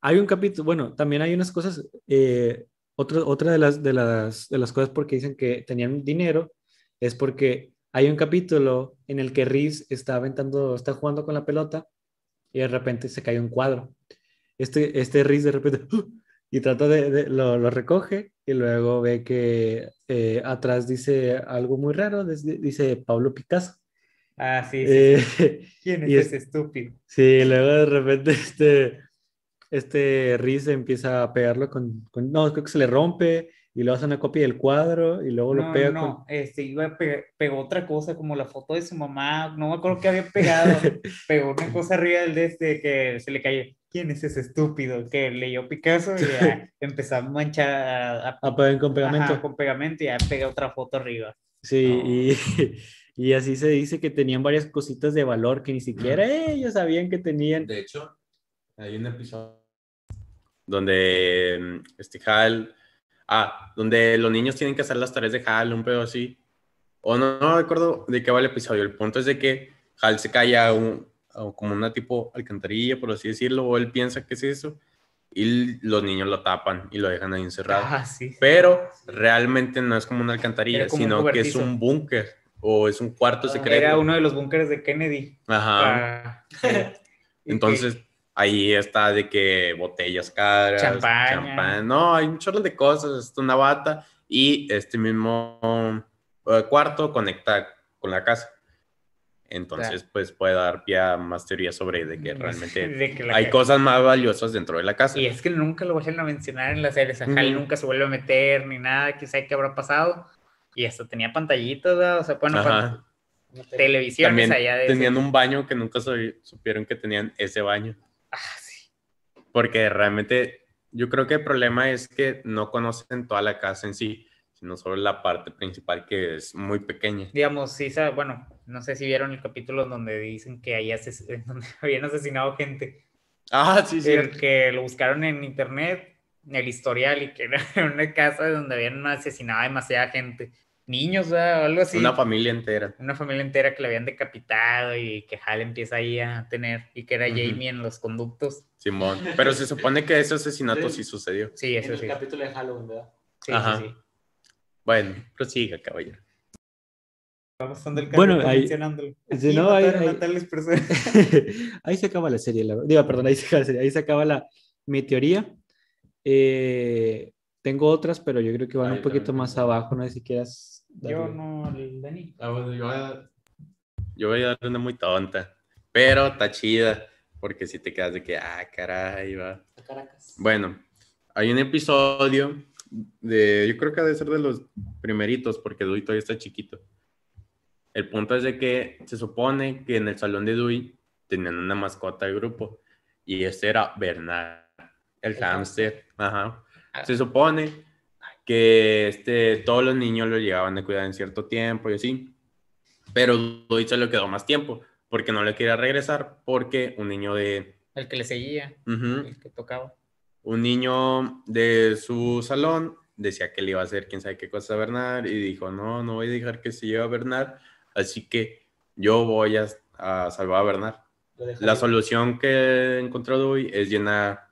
[SPEAKER 4] Hay un capítulo, bueno, también hay unas cosas, eh, otra, otra de, las, de, las, de las cosas porque dicen que tenían dinero es porque hay un capítulo en el que Reese está aventando, está jugando con la pelota y de repente se cae un cuadro. Este, este Reese de repente ¡uh! y trata de, de- lo, lo recoge y luego ve que eh, atrás dice algo muy raro, dice, Pablo Picasso.
[SPEAKER 3] Ah, sí, sí,
[SPEAKER 4] Eh,
[SPEAKER 3] sí. ¿Quién es
[SPEAKER 4] y es-
[SPEAKER 3] ese estúpido?
[SPEAKER 4] Sí, luego de repente este, este Reese empieza a pegarlo con, con- no, creo que se le rompe y luego hace una copia del cuadro y luego lo
[SPEAKER 3] No,
[SPEAKER 4] pega
[SPEAKER 3] no, este, iba pe- pegó otra cosa como la foto de su mamá, no me acuerdo qué había pegado, pegó una cosa arriba del de este que se le cayó. ¿Quién es ese estúpido que leyó Picasso y ya empezó a manchar a, a-
[SPEAKER 4] con, a pegar con pegamento.
[SPEAKER 3] ajá, con pegamento y ya pega otra foto arriba?
[SPEAKER 4] Sí,
[SPEAKER 2] No.
[SPEAKER 4] y, y así se dice que tenían varias cositas de valor que ni siquiera ellos sabían que tenían.
[SPEAKER 2] De hecho, hay un episodio donde mm, este Hal, ah, donde los niños tienen que hacer las tareas de Hal, un pedo así. O no, no recuerdo de qué va el episodio. El punto es de que Hal se cae a, un, a como una tipo alcantarilla, por así decirlo, o él piensa que es eso, y los niños lo tapan y lo dejan ahí encerrado.
[SPEAKER 3] Ah, sí.
[SPEAKER 2] Pero realmente no es como una alcantarilla,
[SPEAKER 3] como un
[SPEAKER 2] sino que es un búnker o es un cuarto secreto.
[SPEAKER 3] Era uno de los búnkeres de Kennedy.
[SPEAKER 2] Ajá.
[SPEAKER 3] Ah,
[SPEAKER 2] Entonces, ahí está de que botellas caras,
[SPEAKER 3] Champaña.
[SPEAKER 2] champán, no, hay un chorro de cosas, es una bata y este mismo eh, cuarto conecta con la casa. Entonces, pues puede dar pie a más teorías sobre de que realmente
[SPEAKER 3] De que
[SPEAKER 2] hay cosas más valiosas dentro de la casa.
[SPEAKER 3] Y es que nunca lo vayan a mencionar en la serie. O sea, Hal
[SPEAKER 2] Ujú.
[SPEAKER 3] nunca se vuelve a meter ni nada, quién sabe qué habrá pasado. Y hasta tenía pantallitas, ¿verdad? o sea, bueno,
[SPEAKER 2] Ajá.
[SPEAKER 3] pan-
[SPEAKER 1] Una tele.
[SPEAKER 3] televisiones
[SPEAKER 2] También
[SPEAKER 3] allá de...
[SPEAKER 2] tenían un baño que nunca supieron que tenían ese baño.
[SPEAKER 3] Ah, sí.
[SPEAKER 2] Porque realmente yo creo que el problema es que no conocen toda la casa en sí, sino solo la parte principal que es muy pequeña.
[SPEAKER 3] Digamos, sí, bueno, no sé si vieron el capítulo donde dicen que ahí ases- donde habían asesinado gente,
[SPEAKER 2] Ah, sí, sí.
[SPEAKER 3] el que lo buscaron en internet, el historial, y que era una casa donde habían asesinado a demasiada gente, niños, ¿verdad? o algo así.
[SPEAKER 2] Una familia entera.
[SPEAKER 3] una familia entera que le habían decapitado y que Hal empieza ahí a tener y que era. Jamie en los conductos.
[SPEAKER 2] Simón. Pero se supone que ese asesinato sí sucedió.
[SPEAKER 3] Sí,
[SPEAKER 1] En
[SPEAKER 3] eso
[SPEAKER 1] el
[SPEAKER 3] sí.
[SPEAKER 1] capítulo de Halloween, ¿verdad?
[SPEAKER 3] Sí,
[SPEAKER 2] Ajá.
[SPEAKER 3] sí, sí.
[SPEAKER 2] Bueno, prosiga, caballero.
[SPEAKER 3] Vamos pasando el
[SPEAKER 4] Bueno, ahí-
[SPEAKER 3] mencionándolo.
[SPEAKER 4] Sí,
[SPEAKER 3] Aquí
[SPEAKER 4] no, ahí- ahí- ahí se acaba la serie. La... Digo, perdón, ahí se acaba la serie. Ahí se acaba la... mi teoría. Eh, tengo otras, pero yo creo que van
[SPEAKER 2] Ah,
[SPEAKER 4] un
[SPEAKER 2] yo
[SPEAKER 4] poquito
[SPEAKER 2] también
[SPEAKER 4] más abajo. No sé si quieras.
[SPEAKER 3] Yo
[SPEAKER 4] darle.
[SPEAKER 3] no, el Dani.
[SPEAKER 2] Ah, bueno, yo voy a, yo voy a dar una muy tonta. Pero está chida. Porque si te quedas de que, ah, caray, va.
[SPEAKER 1] A Caracas.
[SPEAKER 2] Bueno, hay un episodio de, yo creo que ha de ser de los primeritos, porque Dewey todavía está chiquito. El punto es de que se supone que en el salón de Dewey tenían una mascota de grupo, y este era Bernard, el, hámster. Ajá.
[SPEAKER 3] Ah.
[SPEAKER 2] Se supone que este, todos los niños lo llegaban a cuidar en cierto tiempo y así, pero Dewey se lo quedó más tiempo, porque no le quería regresar, porque un niño de...
[SPEAKER 3] El que le seguía, el que tocaba.
[SPEAKER 2] un niño de su salón decía que le iba a hacer quién sabe qué cosa a Bernard y dijo, no, no voy a dejar que se lleve a Bernard, así que yo voy a, a salvar a Bernard. La solución que encontró Dewey es llenar,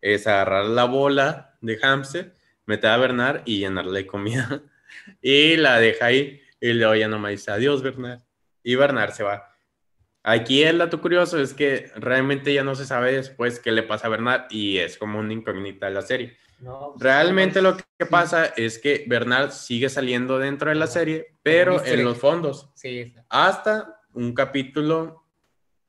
[SPEAKER 2] es agarrar la bola de hámster, meter a Bernard y llenarle comida. Y la deja ahí y luego ya nomás dice, adiós Bernard. Y Bernard se va. Aquí el dato curioso es que realmente ya no se sabe después qué le pasa a Bernard y es como una incógnita de la serie.
[SPEAKER 1] No, pues,
[SPEAKER 2] Realmente
[SPEAKER 1] no,
[SPEAKER 2] lo que pasa es que Bernard sigue saliendo dentro de la serie, pero en los fondos.
[SPEAKER 3] Sí,
[SPEAKER 2] hasta un capítulo,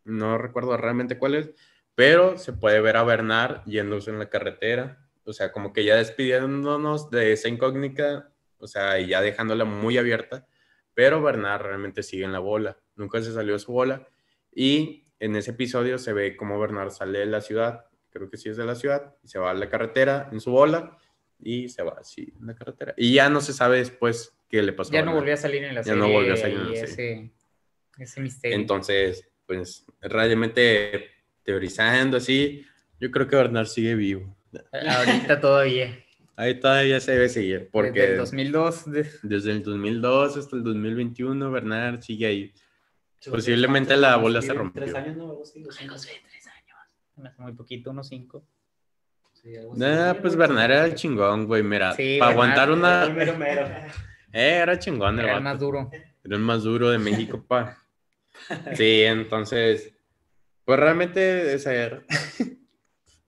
[SPEAKER 2] no recuerdo realmente cuál es, pero se puede ver a Bernard yéndose en la carretera, o sea, como que ya despidiéndonos de esa incógnita, o sea, y ya dejándola muy abierta, pero Bernard realmente sigue en la bola, nunca se salió de su bola, y en ese episodio se ve como Bernard sale de la ciudad, creo que sí es de la ciudad, y se va a la carretera en su bola, y se va así en la carretera, y ya no se sabe después qué le pasó.
[SPEAKER 3] ya no volvió a salir en la
[SPEAKER 2] Ya
[SPEAKER 3] serie.
[SPEAKER 2] no volvió a salir en la serie.
[SPEAKER 3] ese, ese misterio.
[SPEAKER 2] Entonces, pues realmente teorizando así, yo creo que Bernard sigue vivo.
[SPEAKER 3] Ahorita todavía.
[SPEAKER 2] Ahí todavía se debe seguir,
[SPEAKER 3] Desde
[SPEAKER 2] porque
[SPEAKER 3] el 2002. de-
[SPEAKER 2] desde el 2002 hasta el 2021 Bernard sigue ahí.
[SPEAKER 1] Sí,
[SPEAKER 2] posiblemente
[SPEAKER 1] ¿cuántos
[SPEAKER 2] la bola se rompió.
[SPEAKER 1] Tres años, ¿no? Algo así, dos años.
[SPEAKER 3] tres años. Se me hace muy poquito, unos cinco.
[SPEAKER 1] Sí, algo.
[SPEAKER 2] Nah, pues Bernard era el chingón, güey, mira,
[SPEAKER 3] Sí,
[SPEAKER 2] para aguantar
[SPEAKER 1] Era
[SPEAKER 2] una...
[SPEAKER 1] mero mero.
[SPEAKER 2] Eh, era chingón el
[SPEAKER 3] Era el
[SPEAKER 2] vato.
[SPEAKER 3] más duro.
[SPEAKER 2] Era el más duro de México, pa. Sí, entonces, pues realmente esa era.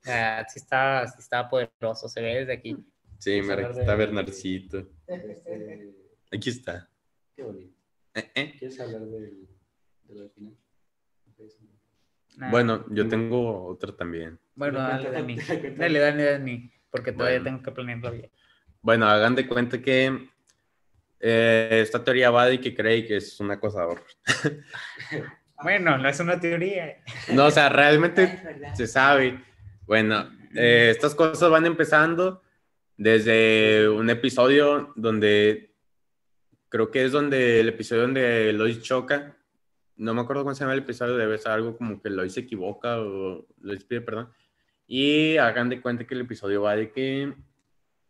[SPEAKER 3] Ah, sí, estaba, sí estaba poderoso, se ve desde aquí.
[SPEAKER 2] Sí, mira, aquí
[SPEAKER 1] de-
[SPEAKER 2] está Bernardcito.
[SPEAKER 1] Este,
[SPEAKER 2] Aquí está.
[SPEAKER 1] Qué bonito.
[SPEAKER 2] Eh, eh.
[SPEAKER 1] ¿Quieres hablar del, de lo del final?
[SPEAKER 3] Nah.
[SPEAKER 2] Bueno, yo tengo otra también.
[SPEAKER 3] bueno, dale, Dani. Dale, Dani, Dani. Porque todavía
[SPEAKER 2] Bueno.
[SPEAKER 3] tengo que planearlo bien.
[SPEAKER 2] Bueno, hagan de cuenta que eh, esta teoría va de que cree que es un acosador.
[SPEAKER 3] Bueno, no es una teoría.
[SPEAKER 2] No, o sea, realmente se sabe. Bueno, eh, estas cosas van empezando desde un episodio donde creo que es donde el episodio donde Lois choca. No me acuerdo cómo se llama el episodio, debe ser algo como que Lois se equivoca o Lois pide perdón. Y hagan de cuenta que el episodio va de que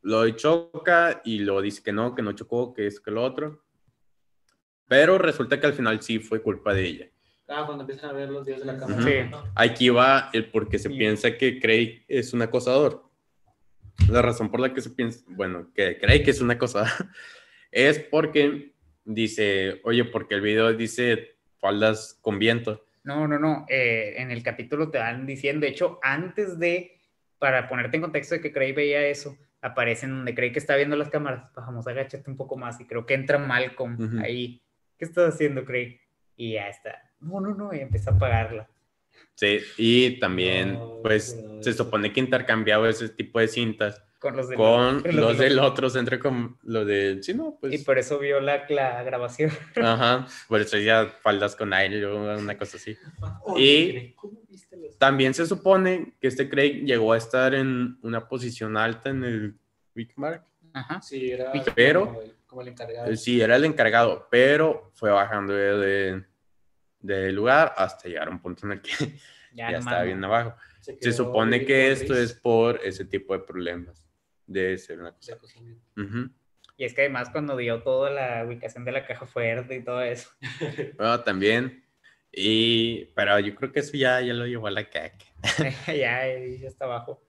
[SPEAKER 2] Lois choca y luego dice que no, que no chocó, que es que lo otro. Pero resulta que al final sí fue culpa de ella.
[SPEAKER 1] Ah, cuando empiezan a ver los días de la.
[SPEAKER 2] Ujú.
[SPEAKER 3] Sí.
[SPEAKER 2] Aquí va el por qué se
[SPEAKER 3] Sí.
[SPEAKER 2] piensa que Craig es un acosador. La razón por la que se piensa, bueno, que Craig es un acosador, es porque dice, oye, porque el video dice faldas con viento.
[SPEAKER 3] No, no, no. eh, en el capítulo te van diciendo, de hecho, antes de, para ponerte en contexto de que Craig veía eso, aparecen donde Craig que está viendo las cámaras. Vamos, agáchate un poco más. Y creo que entra Malcolm
[SPEAKER 2] Ujú.
[SPEAKER 3] ahí. ¿Qué estás haciendo, Craig? Y ya está. No, no, no. Y empieza a apagarla.
[SPEAKER 2] Sí, y también, pues, se supone que intercambiaba ese tipo de cintas
[SPEAKER 3] Con los del,
[SPEAKER 2] con
[SPEAKER 3] con
[SPEAKER 2] los
[SPEAKER 3] del
[SPEAKER 2] del
[SPEAKER 3] otro.
[SPEAKER 2] otro centro, con lo del. Sí, no,
[SPEAKER 3] Y
[SPEAKER 2] pues.
[SPEAKER 3] por eso vio la, la grabación.
[SPEAKER 2] Ajá, por eso ya faldas con aire o una cosa así.
[SPEAKER 1] Oye, ¿Cómo viste los
[SPEAKER 2] También se supone que este Craig llegó a estar en una posición alta en el Wickmark.
[SPEAKER 3] Ajá.
[SPEAKER 1] Sí, era
[SPEAKER 2] Pero-
[SPEAKER 1] como el, como el encargado.
[SPEAKER 2] Sí, era el encargado, pero fue bajando de, de, de lugar hasta llegar a un punto en el que
[SPEAKER 3] Ya,
[SPEAKER 2] ya, estaba bien abajo. Se supone que esto es por ese tipo de problemas. Debe ser una
[SPEAKER 1] de
[SPEAKER 2] cosa.
[SPEAKER 1] cocina.
[SPEAKER 2] Ujú.
[SPEAKER 3] Y es que además cuando dio toda la ubicación de la caja fuerte y todo eso.
[SPEAKER 2] Bueno, también. Y, pero yo creo que eso ya, ya lo llevó a la caca.
[SPEAKER 3] ya, ya está abajo.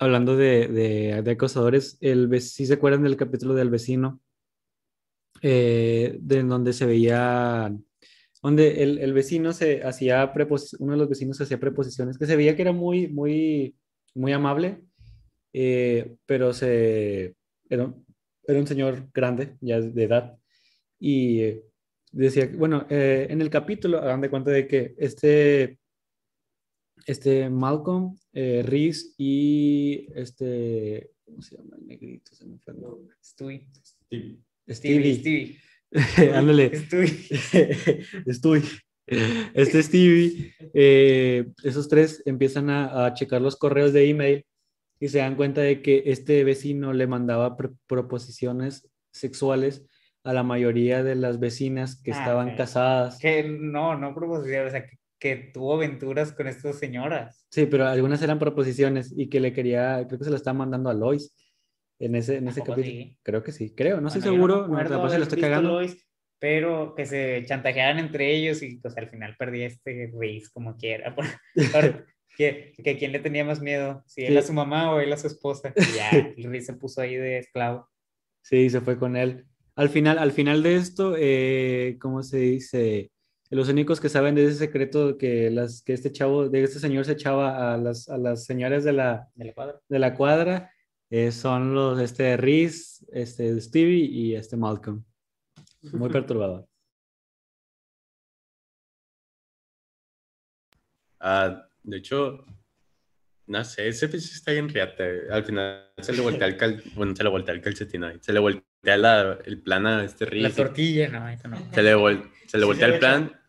[SPEAKER 4] Hablando de, de, de acosadores, el, ¿sí se acuerdan del capítulo del vecino? Eh, de donde se veía, donde el, el vecino se hacía prepos- uno de los vecinos hacía preposiciones, que se veía que era muy, muy, muy amable, eh, pero se, era, era un señor grande, ya de edad, y eh, decía, bueno, eh, en el capítulo, hagan de cuenta de que este, este Malcolm, eh, Reese y este, ¿cómo se llama el negrito? Se me fue el nombre.
[SPEAKER 3] Stewie. Stevie.
[SPEAKER 4] Stevie.
[SPEAKER 3] Stevie.
[SPEAKER 4] Ándale.
[SPEAKER 3] Stewie.
[SPEAKER 4] Estoy. Este Stevie, eh, esos tres empiezan a, a checar los correos de email y se dan cuenta de que este vecino le mandaba pr- proposiciones sexuales a la mayoría de las vecinas que
[SPEAKER 3] Ah,
[SPEAKER 4] estaban casadas.
[SPEAKER 3] Que no, no proposición, o sea, que, que tuvo aventuras con estas señoras.
[SPEAKER 4] Sí, pero algunas eran proposiciones y que le quería, creo que se la estaba mandando a Lois en ese, en
[SPEAKER 3] ¿A
[SPEAKER 4] ese capítulo.
[SPEAKER 3] sí?
[SPEAKER 4] Creo que sí, creo, no estoy
[SPEAKER 3] Bueno,
[SPEAKER 4] seguro, no,
[SPEAKER 3] acuerdo
[SPEAKER 4] capaz
[SPEAKER 3] haber
[SPEAKER 4] lo estoy cagando.
[SPEAKER 3] Lois, pero que se chantajearan entre ellos y pues al final perdía este Reese como quiera. por- por- que, que quién le tenía más miedo, si él
[SPEAKER 4] Sí.
[SPEAKER 3] a su mamá o él a su esposa. Y ya, el Reese se puso ahí de esclavo.
[SPEAKER 4] Sí, se fue con él. Al final, al final de esto, eh, ¿cómo se dice? Los únicos que saben de ese secreto que, las, que este chavo, de este señor se echaba a las, a las señoras de la,
[SPEAKER 3] De la cuadra.
[SPEAKER 4] de la cuadra eh, son los, este, Reese, este, Stevie y este Malcolm. Muy perturbador.
[SPEAKER 2] Ah, de hecho, no sé, ese pues está bien riata. Al final se le voltea el cal... bueno, se le voltea el calcetín ahí. Se le voltea la- el plan a este
[SPEAKER 3] La
[SPEAKER 2] Reese.
[SPEAKER 3] tortilla, no, eso no.
[SPEAKER 2] Se le, vol- se le
[SPEAKER 1] Sí,
[SPEAKER 2] voltea
[SPEAKER 1] se
[SPEAKER 2] el plan.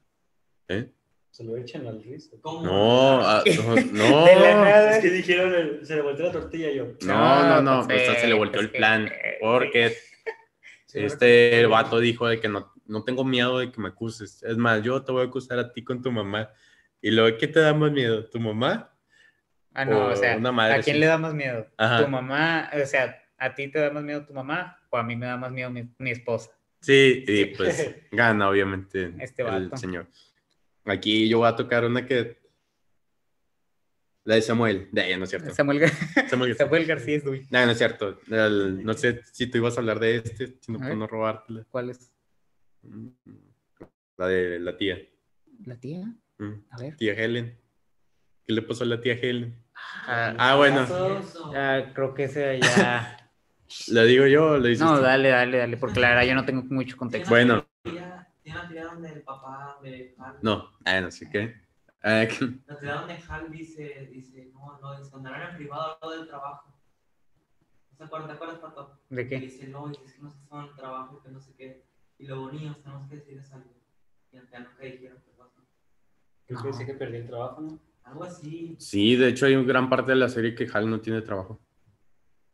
[SPEAKER 2] ¿Eh?
[SPEAKER 1] Se lo echan al Riz.
[SPEAKER 5] ¿Cómo?
[SPEAKER 2] No, ah, no, no.
[SPEAKER 3] De la nada.
[SPEAKER 1] Es que dijeron, el- se le volteó la tortilla yo.
[SPEAKER 2] No, no, no,
[SPEAKER 3] pues,
[SPEAKER 2] o sea, se le
[SPEAKER 3] eh,
[SPEAKER 2] volteó
[SPEAKER 3] pues
[SPEAKER 2] el plan porque
[SPEAKER 1] Sí,
[SPEAKER 2] este vato dijo de que no, no tengo miedo de que me acuses. Es más, yo te voy a acusar a ti con tu mamá. Y luego, ¿qué te da más miedo? ¿Tu mamá?
[SPEAKER 3] Ah, no,
[SPEAKER 2] o
[SPEAKER 3] o sea,
[SPEAKER 2] una madre
[SPEAKER 3] ¿a quién
[SPEAKER 2] así.
[SPEAKER 3] le da más miedo?
[SPEAKER 2] Ajá.
[SPEAKER 3] ¿Tu mamá? O sea, ¿a ti te da más miedo tu mamá o a mí me da más miedo mi, mi esposa?
[SPEAKER 2] Sí, y pues gana, obviamente,
[SPEAKER 3] Este
[SPEAKER 2] el señor. Aquí yo voy a tocar una que. La de Samuel. De ella, no es cierto.
[SPEAKER 3] Samuel, Gar-
[SPEAKER 2] Samuel.
[SPEAKER 3] Samuel García es Dui.
[SPEAKER 2] No, no es cierto. El- no sé si tú ibas a hablar de este, si no
[SPEAKER 3] A
[SPEAKER 2] puedo
[SPEAKER 3] ver.
[SPEAKER 2] no robártela.
[SPEAKER 3] ¿Cuál es?
[SPEAKER 2] Mm, La de la tía.
[SPEAKER 3] ¿La tía?
[SPEAKER 2] Mm,
[SPEAKER 3] A ver.
[SPEAKER 2] Tía Helen. ¿Qué le pasó a la tía Helen?
[SPEAKER 3] Ah,
[SPEAKER 2] Ah, bueno.
[SPEAKER 3] Ya, creo que ese ya.
[SPEAKER 2] ¿La digo yo o le dices
[SPEAKER 3] No,
[SPEAKER 2] tú?
[SPEAKER 3] dale, dale, dale, porque la verdad yo no tengo mucho contexto.
[SPEAKER 2] Bueno.
[SPEAKER 5] Tiene una teoría donde el papá de Hal.
[SPEAKER 2] No, ah, no sé qué. Ah,
[SPEAKER 5] La teoría donde Hal dice, dice, no, no, es cuando eran en privado lo del trabajo. ¿No te acuerdas, te acuerdas, Pato?
[SPEAKER 3] ¿De
[SPEAKER 5] Que
[SPEAKER 3] qué?
[SPEAKER 5] dice, no, es que no se en el trabajo, que no sé qué. Y luego, niños, tenemos que decirles algo. Y ya nunca dijeron qué pasó.
[SPEAKER 1] Creo que decía que perdí el trabajo, ¿no?
[SPEAKER 5] Algo así.
[SPEAKER 2] sí, de hecho hay una gran parte de la serie que Hal no tiene trabajo.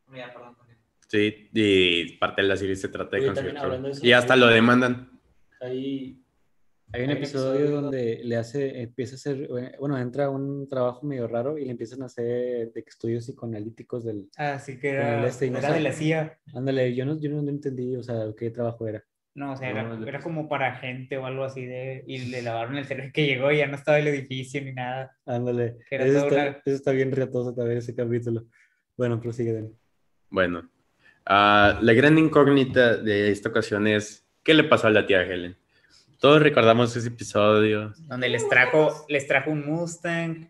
[SPEAKER 5] No, ya, perdón, también.
[SPEAKER 2] Sí, y parte de la serie se trata de
[SPEAKER 1] Oye,
[SPEAKER 2] conseguir trabajo.
[SPEAKER 1] hablando de eso,
[SPEAKER 2] Y hasta lo demandan.
[SPEAKER 1] Ahí.
[SPEAKER 4] Hay un
[SPEAKER 1] Hay un
[SPEAKER 4] episodio donde le hace, empieza a hacer, bueno, entra a un trabajo medio raro y le empiezan a hacer estudios psicoanalíticos del,
[SPEAKER 3] Ah, sí que era,
[SPEAKER 4] este no
[SPEAKER 3] era
[SPEAKER 4] sé.
[SPEAKER 3] de la CIA.
[SPEAKER 4] ándale, yo no, yo no entendí, o sea, qué trabajo era.
[SPEAKER 3] No, o sea, era,
[SPEAKER 2] No,
[SPEAKER 3] era como para gente o algo así de. Y le lavaron el cerebro que llegó y ya no estaba el edificio ni nada.
[SPEAKER 4] Ándale, eso está,
[SPEAKER 3] una-
[SPEAKER 4] eso está bien riatoso también ese capítulo. Bueno, prosigue, Dani.
[SPEAKER 2] Bueno, ah, la gran incógnita de esta ocasión es, ¿qué le pasó a la tía Helen? Todos recordamos ese episodio.
[SPEAKER 3] Donde les trajo, les trajo un Mustang.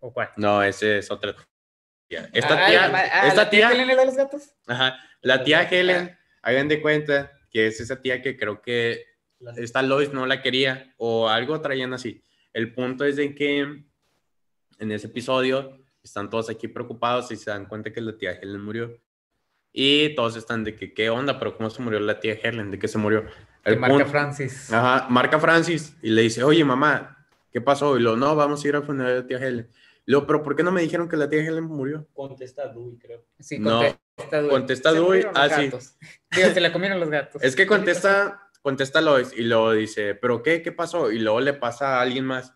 [SPEAKER 3] ¿O cuál?
[SPEAKER 2] No, ese es otra tía. Esta
[SPEAKER 3] Ah,
[SPEAKER 2] tía,
[SPEAKER 3] ah,
[SPEAKER 2] esta
[SPEAKER 3] ¿la
[SPEAKER 2] tía,
[SPEAKER 3] Helen era de los gatos?
[SPEAKER 2] ajá, la tía Helen, hagan de cuenta que es esa tía que creo que esta Lois no la quería o algo traían así. El punto es de que en ese episodio Están todos aquí preocupados y se dan cuenta que la tía Helen murió. Y todos están de que, ¿qué onda? ¿Pero cómo se murió la tía Helen? ¿De qué se murió?
[SPEAKER 3] De
[SPEAKER 2] El
[SPEAKER 3] marca
[SPEAKER 2] punto-
[SPEAKER 3] Francis.
[SPEAKER 2] Ajá, marca Francis y le dice, oye mamá, ¿qué pasó? Y lo, no, vamos a ir al funeral de la tía Helen. Luego, pero ¿por qué no me dijeron que la tía Helen murió?
[SPEAKER 1] Contesta Dewey, creo.
[SPEAKER 3] Sí, contesta.
[SPEAKER 2] Contesta
[SPEAKER 3] Se
[SPEAKER 2] Dewey, ah, sí.
[SPEAKER 3] gatos. Digo, se la comieron los gatos.
[SPEAKER 2] Es que contesta, contesta Lois y luego dice, ¿pero qué? ¿Qué pasó? Y luego le pasa a alguien más,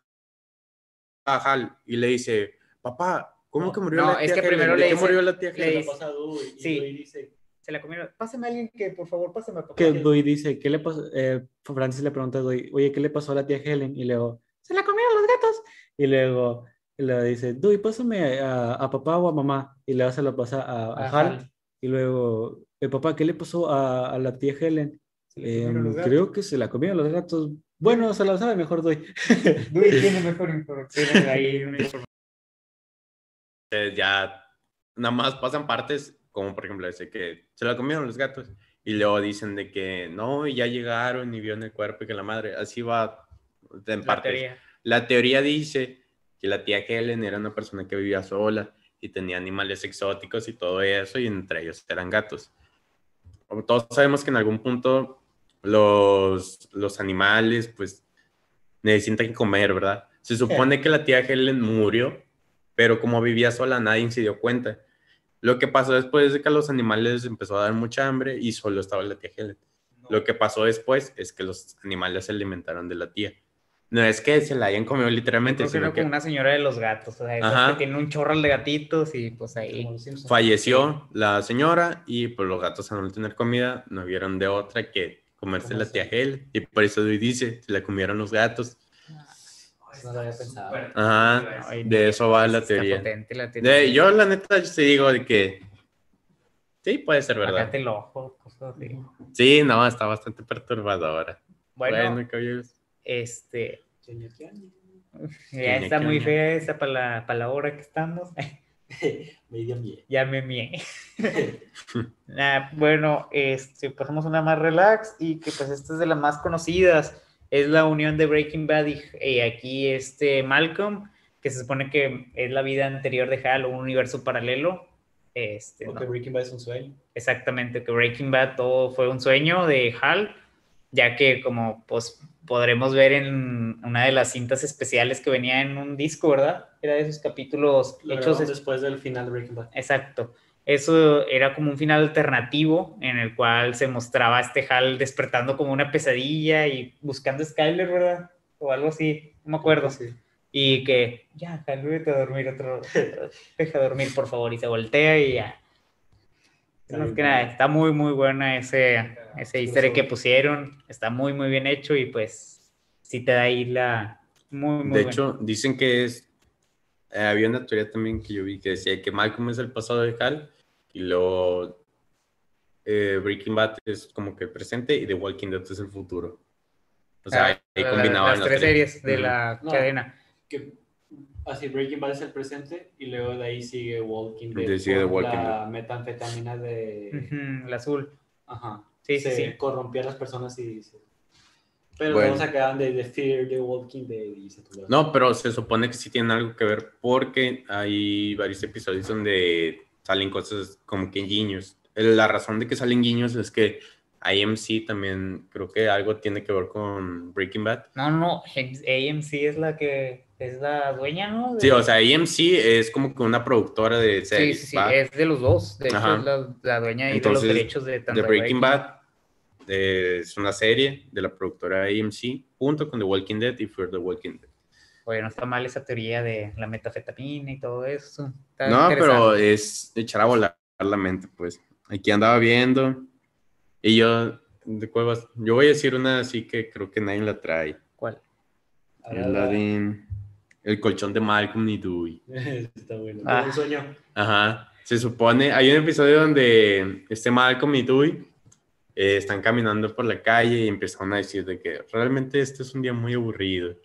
[SPEAKER 2] a Hal, y le dice, papá, ¿cómo
[SPEAKER 1] No,
[SPEAKER 2] que murió
[SPEAKER 3] no,
[SPEAKER 2] la tía
[SPEAKER 3] es que
[SPEAKER 2] Helen?
[SPEAKER 3] primero
[SPEAKER 2] ¿De
[SPEAKER 3] le
[SPEAKER 2] qué
[SPEAKER 3] dice-
[SPEAKER 2] murió la tía
[SPEAKER 3] le
[SPEAKER 1] Se
[SPEAKER 2] Helen?
[SPEAKER 1] la
[SPEAKER 3] dice-
[SPEAKER 1] pasa a Dewey y
[SPEAKER 3] Sí.
[SPEAKER 1] Dewey dice,
[SPEAKER 3] Se la comieron. Pásame a alguien que, por favor, pásame a papá.
[SPEAKER 4] Que Dewey dice, ¿qué le pasó? Eh, Francis le pregunta a Dewey, oye, ¿qué le pasó a la tía Helen? Y luego, se la comieron los gatos. Y luego le dice, Dewey, pásame a, a papá o a mamá. Y luego se lo pasa a. Hal. Y luego, "Eh, papá, ¿qué le pasó a, a la tía Helen? "Em, creo que se la comieron los gatos. Bueno, se la sabe mejor Dewey.
[SPEAKER 3] Dewey tiene mejor información ahí. una información.
[SPEAKER 2] Eh, ya nada más pasan partes, como por ejemplo ese que se la comieron los gatos. Y luego dicen de que no, y ya llegaron y vieron el cuerpo y que la madre, así va en
[SPEAKER 3] La
[SPEAKER 2] partes.
[SPEAKER 3] teoría.
[SPEAKER 2] La teoría dice que la tía Helen era una persona que vivía sola y tenía animales exóticos y todo eso, y entre ellos eran gatos. Como Todos sabemos que en algún punto los, los animales, pues, necesitan comer, ¿verdad? Se supone que la tía Helen murió, pero como vivía sola, nadie se dio cuenta. Lo que pasó después es que a los animales empezó a dar mucha hambre y solo estaba la tía Helen. Lo que pasó después es que los animales se alimentaron de la tía. No es que se la hayan comido literalmente,
[SPEAKER 3] Creo que era
[SPEAKER 2] sino que
[SPEAKER 3] como una señora de los gatos. O sea, esas que tiene un chorral de gatitos y pues ahí.
[SPEAKER 2] falleció la señora y pues los gatos al no tener comida no vieron de otra que comerse la tía Helen. Y por eso Dewey dice, se la comieron los gatos.
[SPEAKER 1] No lo había pensado.
[SPEAKER 2] Ajá,
[SPEAKER 3] Ay,
[SPEAKER 2] de eso va la teoría.
[SPEAKER 3] potente la teoría.
[SPEAKER 2] De- yo la neta sí digo de que sí puede ser verdad.
[SPEAKER 3] Sácate el ojo, cosas así.
[SPEAKER 2] Sí, no, está bastante perturbadora.
[SPEAKER 3] Bueno,
[SPEAKER 2] Bueno, caballeros.
[SPEAKER 3] este. Ya está muy fea esa para la, para la hora que estamos. Ya me mié. Ah, bueno, este, pasamos una más relax y que pues esta es de las más conocidas. Es la unión de Breaking Bad y, y aquí este Malcolm, que se supone que es la vida anterior de Hal, un universo paralelo. Este,
[SPEAKER 1] O
[SPEAKER 3] ¿no?
[SPEAKER 1] que Breaking Bad es un sueño.
[SPEAKER 3] Exactamente, que Breaking Bad todo fue un sueño de Hal, ya que como pues podremos ver en una de las cintas especiales que venía en un disco, ¿verdad? Era de esos capítulos
[SPEAKER 1] Lo
[SPEAKER 3] hechos
[SPEAKER 1] después del final de Breaking Bad.
[SPEAKER 3] Exacto. Eso era como un final alternativo en el cual se mostraba a este Hal despertando como una pesadilla y buscando a Skyler, ¿verdad? O algo así, no me acuerdo.
[SPEAKER 1] Sí.
[SPEAKER 3] Y que, ya, Hal, vete a dormir otro, deja dormir, por favor, y se voltea y ya. Que nada, está muy, muy buena ese, ese easter egg que pusieron, está muy, muy bien hecho y pues sí te da ahí la... Muy, muy
[SPEAKER 2] De
[SPEAKER 3] buena.
[SPEAKER 2] hecho, dicen que es. eh, había una teoría también que yo vi que decía que Malcolm es el pasado de Hal y luego eh, Breaking Bad es como que el presente y The Walking Dead es el futuro. O sea,
[SPEAKER 3] Ah,
[SPEAKER 2] ahí
[SPEAKER 3] la-
[SPEAKER 2] combinaban
[SPEAKER 3] las tres series de la
[SPEAKER 1] No.
[SPEAKER 3] cadena.
[SPEAKER 1] Que así Breaking Bad es el presente y luego de ahí sigue Walking Dead.
[SPEAKER 2] De- sigue The
[SPEAKER 1] con
[SPEAKER 2] Walking
[SPEAKER 1] la metanfetamina de.
[SPEAKER 3] Ujú, el azul.
[SPEAKER 1] Ajá.
[SPEAKER 3] Sí, sí,
[SPEAKER 1] se
[SPEAKER 3] sí.
[SPEAKER 1] corrompía a las personas y se... Pero
[SPEAKER 2] Bueno.
[SPEAKER 1] luego sacaban de The Fear de Walking Dead y se
[SPEAKER 2] No, pero se supone que sí tienen algo que ver porque hay varios episodios donde salen cosas como que guiños. La razón de que salen guiños es que IMC también creo que algo tiene que ver con Breaking Bad.
[SPEAKER 3] No, no, AMC es la que es la dueña, ¿no? De-
[SPEAKER 2] Sí, o sea, AMC es como que una productora de
[SPEAKER 3] sí,
[SPEAKER 2] series.
[SPEAKER 3] sí, sí,
[SPEAKER 2] ¿va?
[SPEAKER 3] es de los dos. De hecho,
[SPEAKER 2] Ajá.
[SPEAKER 3] es la, la dueña
[SPEAKER 2] Entonces,
[SPEAKER 3] de los derechos de tanto
[SPEAKER 2] The Breaking Bad eh, es una serie de la productora AMC junto con The Walking Dead y Fear the Walking Dead.
[SPEAKER 3] Oye, no está mal esa teoría de la metafetamina y todo eso. Está
[SPEAKER 2] No, pero es echar a volar la mente, pues. Aquí andaba viendo y yo, ¿de cuál vas? Yo voy a decir una así que creo que nadie la trae.
[SPEAKER 3] ¿Cuál?
[SPEAKER 2] Es la de El colchón de Malcolm y Dewey.
[SPEAKER 1] Está bueno.
[SPEAKER 3] Ah.
[SPEAKER 1] Un sueño.
[SPEAKER 2] Ajá. Se supone, hay un episodio donde este Malcolm y Dewey eh, están caminando por la calle y empezaron a decir de que realmente este es un día muy aburrido.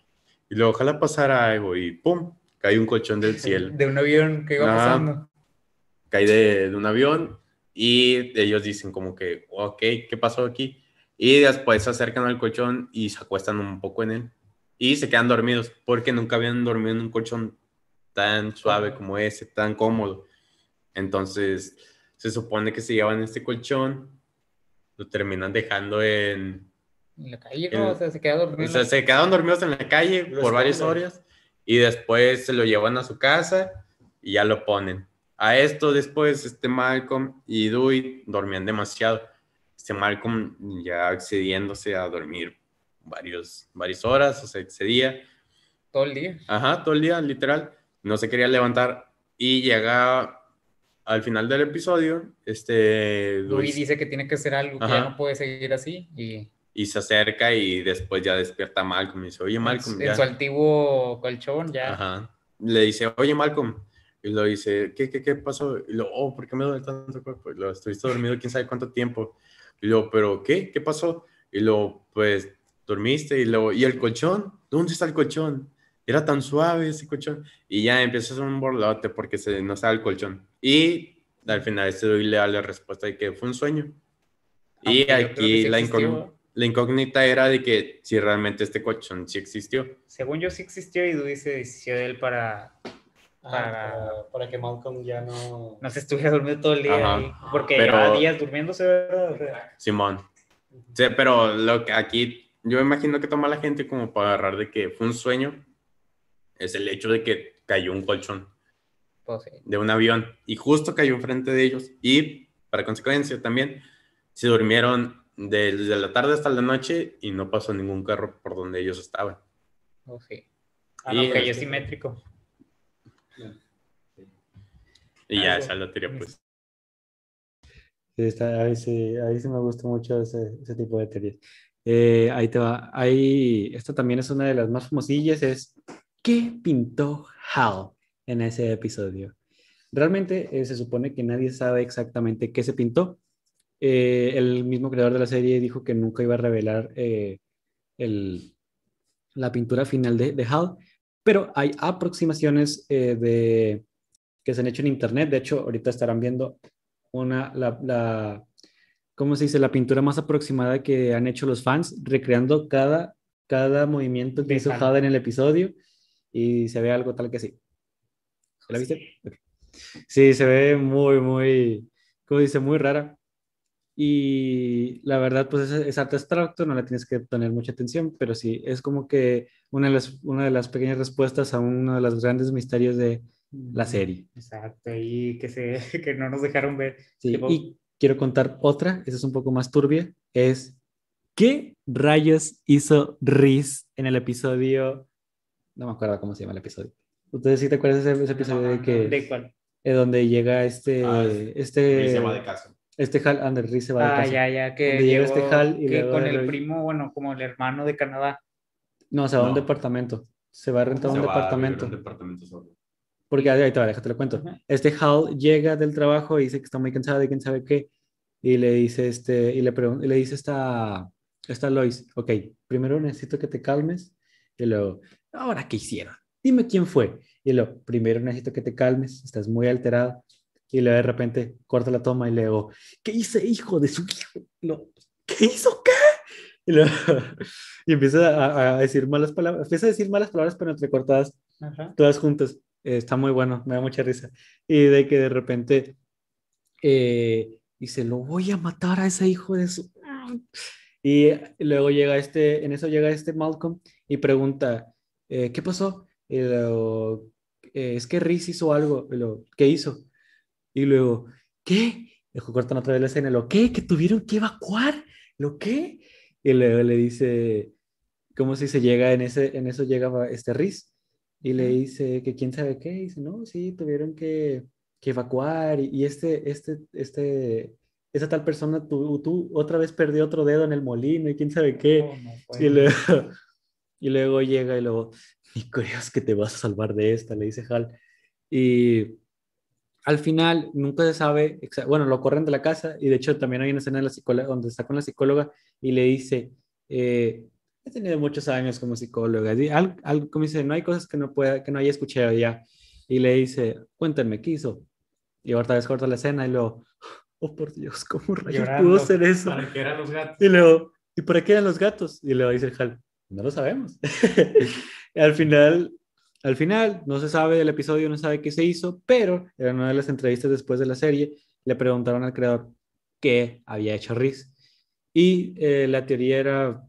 [SPEAKER 2] Y luego ojalá pasara algo y ¡pum! Cae un colchón del cielo.
[SPEAKER 3] De un avión que iba pasando.
[SPEAKER 2] cae de, de un avión y ellos dicen como que, ok, ¿qué pasó aquí? Y después se acercan al colchón y se acuestan un poco en él y se quedan dormidos porque nunca habían dormido en un colchón tan suave como ese, tan cómodo. Entonces, se supone que se llevan este colchón, lo terminan dejando en...
[SPEAKER 3] En la calle, ¿no? O sea, se queda dormido.
[SPEAKER 2] O
[SPEAKER 3] en
[SPEAKER 2] sea, se quedaron dormidos en la calle por varias horas y después se lo llevan a su casa y ya lo ponen. A esto después, este Malcolm y Dewey dormían demasiado. Este Malcolm ya excediéndose a dormir varios, varias horas, o sea, excedía.
[SPEAKER 3] Todo el día.
[SPEAKER 2] Ajá, todo el día, literal. No se quería levantar y llega al final del episodio, este
[SPEAKER 3] Dewey dice que tiene que hacer algo, que
[SPEAKER 2] Ajá.
[SPEAKER 3] ya no puede seguir así. Y
[SPEAKER 2] y se acerca y después ya despierta a Malcolm y dice, oye Malcolm,
[SPEAKER 3] en,
[SPEAKER 2] ya.
[SPEAKER 3] su antiguo colchón ya.
[SPEAKER 2] Ajá. Le dice, oye Malcolm, y lo dice, ¿qué, qué, qué pasó? Y lo, oh, ¿por qué me duele tanto el cuerpo? Y lo, estuviste dormido quién sabe cuánto tiempo. Y lo, ¿pero qué? ¿Qué pasó? Y lo, pues, dormiste y lo, ¿y el colchón? ¿Dónde está el colchón? Era tan suave ese colchón. Y ya empieza a hacer un borlote porque se, no sabe el colchón. Y al final este doy le da la respuesta de que fue un sueño. Y
[SPEAKER 3] Aunque que
[SPEAKER 2] aquí
[SPEAKER 3] sí
[SPEAKER 2] la, incógnita, la incógnita era de que si realmente este colchón sí existió.
[SPEAKER 3] Según yo sí existió y Dewey se deshizo de él para
[SPEAKER 1] Ah,
[SPEAKER 3] Para-
[SPEAKER 1] para, para que Malcolm ya no...
[SPEAKER 3] no se estuviera dormido todo el día.
[SPEAKER 2] Ajá.
[SPEAKER 3] ahí, porque
[SPEAKER 2] Pero-
[SPEAKER 3] llevaba días durmiéndose, ¿verdad?
[SPEAKER 2] Simón. Sí, pero lo que aquí yo imagino que toma la gente como para agarrar de que fue un sueño es el hecho de que cayó un colchón
[SPEAKER 3] pues sí.
[SPEAKER 2] de un avión y justo cayó enfrente de ellos y para consecuencia también se durmieron desde la tarde hasta la noche y no pasó ningún carro por donde ellos estaban.
[SPEAKER 3] pues sí.
[SPEAKER 1] Ah,
[SPEAKER 2] Y-
[SPEAKER 1] no,
[SPEAKER 3] cayó
[SPEAKER 1] es que-
[SPEAKER 3] simétrico.
[SPEAKER 2] Y ya esa es la teoría pues.
[SPEAKER 4] Sí, está, ahí, sí, ahí sí me gusta mucho ese, ese tipo de teorías. Eh, ahí te va. Ahí, esta también es una de las más famosillas, es ¿qué pintó Hal en ese episodio? Realmente eh, se supone que nadie sabe exactamente qué se pintó. Eh, el mismo creador de la serie dijo que nunca iba a revelar eh, el, la pintura final de, de Hal, pero hay aproximaciones de, que se han hecho en internet. De hecho, ahorita estarán viendo una, la, la, ¿cómo se dice? La pintura más aproximada que han hecho los fans, recreando cada, cada movimiento que
[SPEAKER 3] De
[SPEAKER 4] hizo.
[SPEAKER 3] Hal
[SPEAKER 4] en el episodio y se ve algo tal que sí. ¿La viste? Sí, se ve muy, muy, ¿cómo dice? Muy rara. Y la verdad, pues es, es arte abstracto, no le tienes que poner mucha atención, pero sí, es como que una de las, una de las pequeñas respuestas a uno de los grandes misterios de la serie.
[SPEAKER 3] Exacto, y que, se, que no nos dejaron ver.
[SPEAKER 4] Sí,
[SPEAKER 3] Tipo-
[SPEAKER 4] y quiero contar otra, esa es un poco más turbia, es ¿qué rayos hizo Riz en el episodio? No me acuerdo cómo se llama el episodio. ¿Ustedes sí te acuerdas de ese, ese episodio de que
[SPEAKER 3] ¿De cuál?
[SPEAKER 4] eh, donde llega este
[SPEAKER 2] Ah,
[SPEAKER 4] este
[SPEAKER 2] se va de casa.
[SPEAKER 4] este Hal, Ander Riz se va de
[SPEAKER 3] Ah,
[SPEAKER 4] casa.
[SPEAKER 3] ya, ya, que
[SPEAKER 4] llega
[SPEAKER 3] llegó
[SPEAKER 4] este Hal y
[SPEAKER 3] que
[SPEAKER 4] luego
[SPEAKER 3] con
[SPEAKER 4] de
[SPEAKER 3] el primo, bueno, como el hermano de Canadá.
[SPEAKER 4] No, se va a un
[SPEAKER 2] No.
[SPEAKER 4] departamento. Se va a rentar
[SPEAKER 2] Se
[SPEAKER 4] un
[SPEAKER 2] va a
[SPEAKER 4] departamento.
[SPEAKER 2] un departamento solo.
[SPEAKER 4] Porque ahí ahí te va, déjate lo cuento.
[SPEAKER 3] Ajá.
[SPEAKER 4] Este Hal llega del trabajo y dice que está muy cansado y quién sabe qué. Y le dice, este, y le, y le dice esta, esta Lois, ok, primero necesito que te calmes. Y luego, ¿ahora qué hicieron? Dime quién fue. Y luego, primero necesito que te calmes, estás muy alterado. Y luego de repente corta la toma y luego, ¿qué hice, hijo de su hijo? Luego, ¿Qué hizo qué? Y, luego, y empieza a, a decir malas palabras, empieza a decir malas palabras, pero entrecortadas
[SPEAKER 3] Ajá.
[SPEAKER 4] todas juntas. Eh, está muy bueno, me da mucha risa. Y de que de repente eh, dice, lo voy a matar a ese hijo de su... Y luego llega este, en eso llega este Malcolm y pregunta, eh, ¿qué pasó? Y luego, "Eh, es que Riz hizo algo. Y luego, ¿qué hizo? Y luego, ¿qué? Luego cortan otra vez la escena. Lo, ¿qué? ¿Que tuvieron que evacuar? ¿Lo qué? Y luego le dice, ¿cómo si se llega en ese, en eso llega este Riz? Y le dice que quién sabe qué. Y dice, no, sí, tuvieron que, que evacuar. Y, y este, este, este, esa tal persona, tú, tú otra vez perdió otro dedo en el molino y quién sabe qué.
[SPEAKER 3] Oh, no.
[SPEAKER 4] Y luego, y luego llega y luego, ni creas que te vas a salvar de esta, le dice Hal. Y al final nunca se sabe, bueno, lo corren de la casa y de hecho también hay una escena de la psicóloga donde está con la psicóloga y le dice, eh, he tenido muchos años como psicóloga, y al- algo como dice, no hay cosas que no pueda, que no haya escuchado ya. Y le dice, cuéntenme, ¿qué hizo? Y otra vez corta la escena y luego, oh por Dios, ¿cómo rayos pudo ser eso?
[SPEAKER 5] Para que eran los gatos.
[SPEAKER 4] Y luego, ¿y para qué eran los gatos? Y luego dice el Hal, no lo sabemos. Al final, al final, no se sabe del episodio, no se sabe qué se hizo, pero en una de las entrevistas después de la serie, le preguntaron al creador qué había hecho Riz. Y eh, la teoría era,